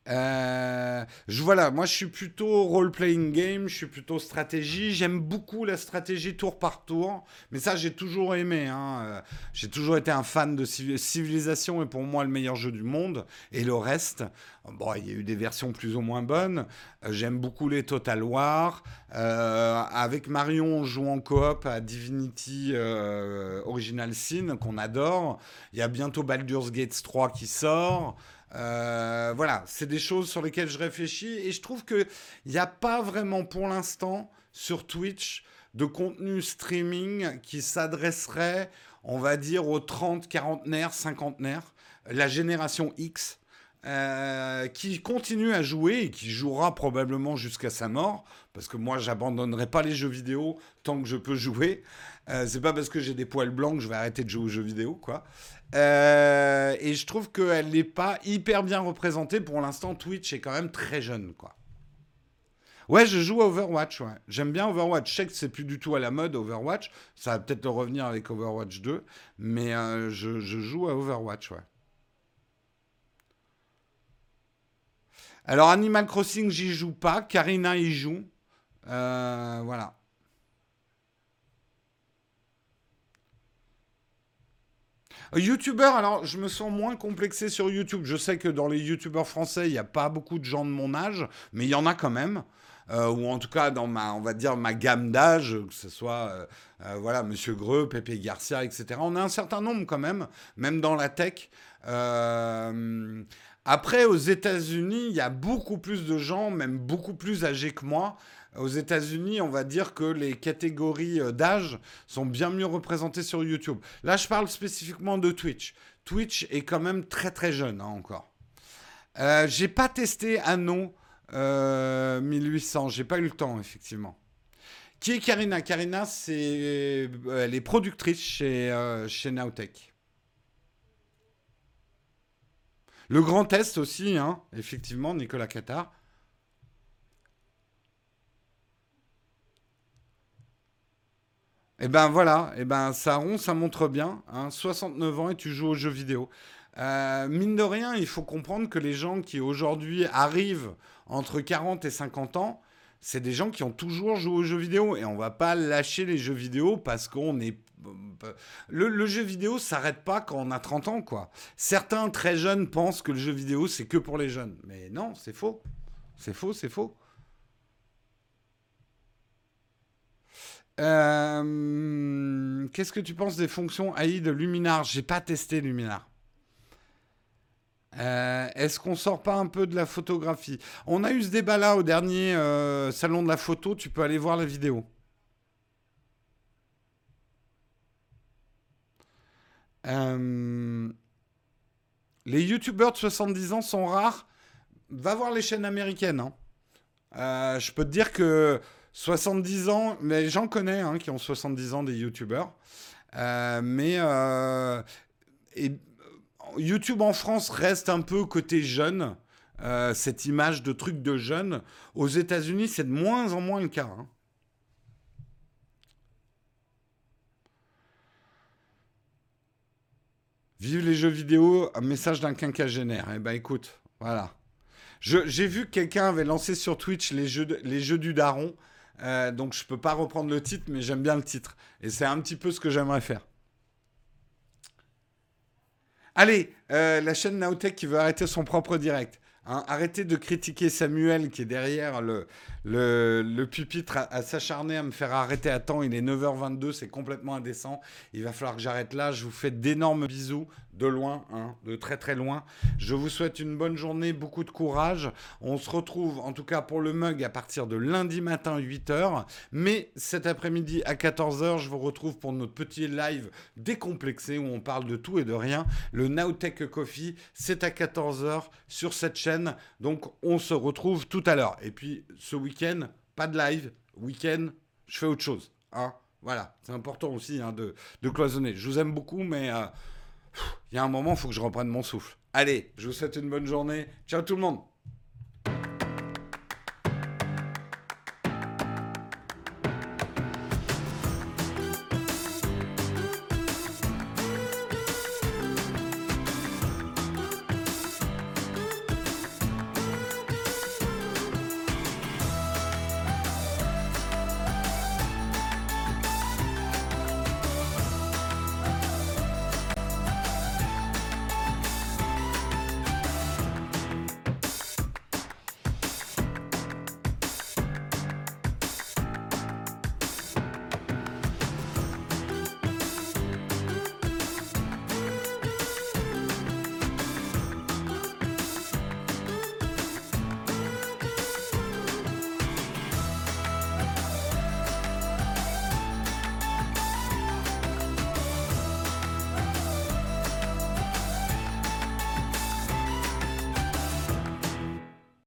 S1: Euh, je, voilà, moi je suis plutôt role-playing game, je suis plutôt stratégie. J'aime beaucoup la stratégie tour par tour, mais ça j'ai toujours aimé. Hein. Euh, j'ai toujours été un fan de Civilisation et pour moi le meilleur jeu du monde. Et le reste, bon, il y a eu des versions plus ou moins bonnes. Euh, j'aime beaucoup les Total War. avec Marion, on joue en coop à Divinity Original Sin qu'on adore. Il y a bientôt Baldur's Gate 3 qui sort. Euh, voilà, c'est des choses sur lesquelles je réfléchis et je trouve qu'il n'y a pas vraiment pour l'instant sur Twitch de contenu streaming qui s'adresserait, on va dire, aux 30, 40naires, 50naires, la génération X. Euh, qui continue à jouer et qui jouera probablement jusqu'à sa mort, parce que moi j'abandonnerai pas les jeux vidéo tant que je peux jouer. Euh, c'est pas parce que j'ai des poils blancs que je vais arrêter de jouer aux jeux vidéo, quoi. Euh, et je trouve qu'elle n'est pas hyper bien représentée. Pour l'instant, Twitch est quand même très jeune, quoi. Ouais, je joue à Overwatch, ouais. J'aime bien Overwatch. Je sais que c'est plus du tout à la mode, Overwatch. Ça va peut-être revenir avec Overwatch 2. Mais euh, je, joue à Overwatch, ouais. Alors, Animal Crossing, j'y joue pas. Karina y joue. Voilà. YouTubeur, alors je me sens moins complexé sur YouTube. Je sais que dans les YouTubeurs français, il n'y a pas beaucoup de gens de mon âge, mais il y en a quand même. Euh, ou en tout cas dans ma, on va dire, ma gamme d'âge, que ce soit, euh, euh, voilà, Monsieur Greux, Pépé Garcia, etc. On a un certain nombre quand même, même dans la tech. après, aux États-Unis, il y a beaucoup plus de gens, même beaucoup plus âgés que moi. Aux États-Unis, on va dire que les catégories d'âge sont bien mieux représentées sur YouTube. Là, je parle spécifiquement de Twitch. Twitch est quand même très très jeune hein, encore. Euh, j'ai pas testé Anno euh, 1800. J'ai pas eu le temps, effectivement. Qui est Karina? Karina, c'est, euh, elle est productrice chez, euh, chez. Le Grand Test aussi, hein, effectivement, Nicolas Qatar. Et eh ben voilà, et eh ben ça rond, ça montre bien. Hein, 69 ans et tu joues aux jeux vidéo. Euh, mine de rien, il faut comprendre que les gens qui aujourd'hui arrivent entre 40 et 50 ans, c'est des gens qui ont toujours joué aux jeux vidéo. Et on va pas lâcher les jeux vidéo parce qu'on est. Le, jeu vidéo s'arrête pas quand on a 30 ans, quoi. Certains très jeunes pensent que le jeu vidéo, c'est que pour les jeunes. Mais non, c'est faux. C'est faux, c'est faux. Euh, qu'est-ce que tu penses des fonctions AI de Luminar? J'ai pas testé Luminar. Euh, est-ce qu'on sort pas un peu de la photographie? On a eu ce débat-là au dernier euh, salon de la photo. Tu peux aller voir la vidéo. Les youtubeurs de 70 ans sont rares. Va voir les chaînes américaines. Hein. je peux te dire que 70 ans, mais j'en connais hein, qui ont 70 ans des youtubeurs. mais et YouTube en France reste un peu côté jeune, euh, cette image de truc de jeune. Aux États-Unis, c'est de moins en moins le cas. Hein. Vive les jeux vidéo, un message d'un quinquagénaire. Eh ben écoute, voilà. J'ai vu que quelqu'un avait lancé sur Twitch les jeux, les jeux du daron. Euh, donc je peux pas reprendre le titre, mais j'aime bien le titre. Et c'est un petit peu ce que j'aimerais faire. Allez, euh, la chaîne Nowtech qui veut arrêter son propre direct. Hein, arrêtez de critiquer Samuel qui est derrière le, le, pupitre à, s'acharner à me faire arrêter à temps. Il est 9h22, c'est complètement indécent. Il va falloir que j'arrête là. Je vous fais d'énormes bisous de loin, hein, de très très loin. Je vous souhaite une bonne journée, beaucoup de courage. On se retrouve en tout cas pour le mug à partir de lundi matin 8h. Mais cet après-midi à 14h, je vous retrouve pour notre petit live décomplexé où on parle de tout et de rien. Le Nowtech Coffee, c'est à 14h sur cette chaîne. Donc on se retrouve tout à l'heure. Et puis ce week-end, pas de live. Week-end, je fais autre chose. Hein voilà, c'est important aussi hein, de, cloisonner. Je vous aime beaucoup, mais euh, il y a un moment, il faut que je reprenne mon souffle. Allez, je vous souhaite une bonne journée. Ciao tout le monde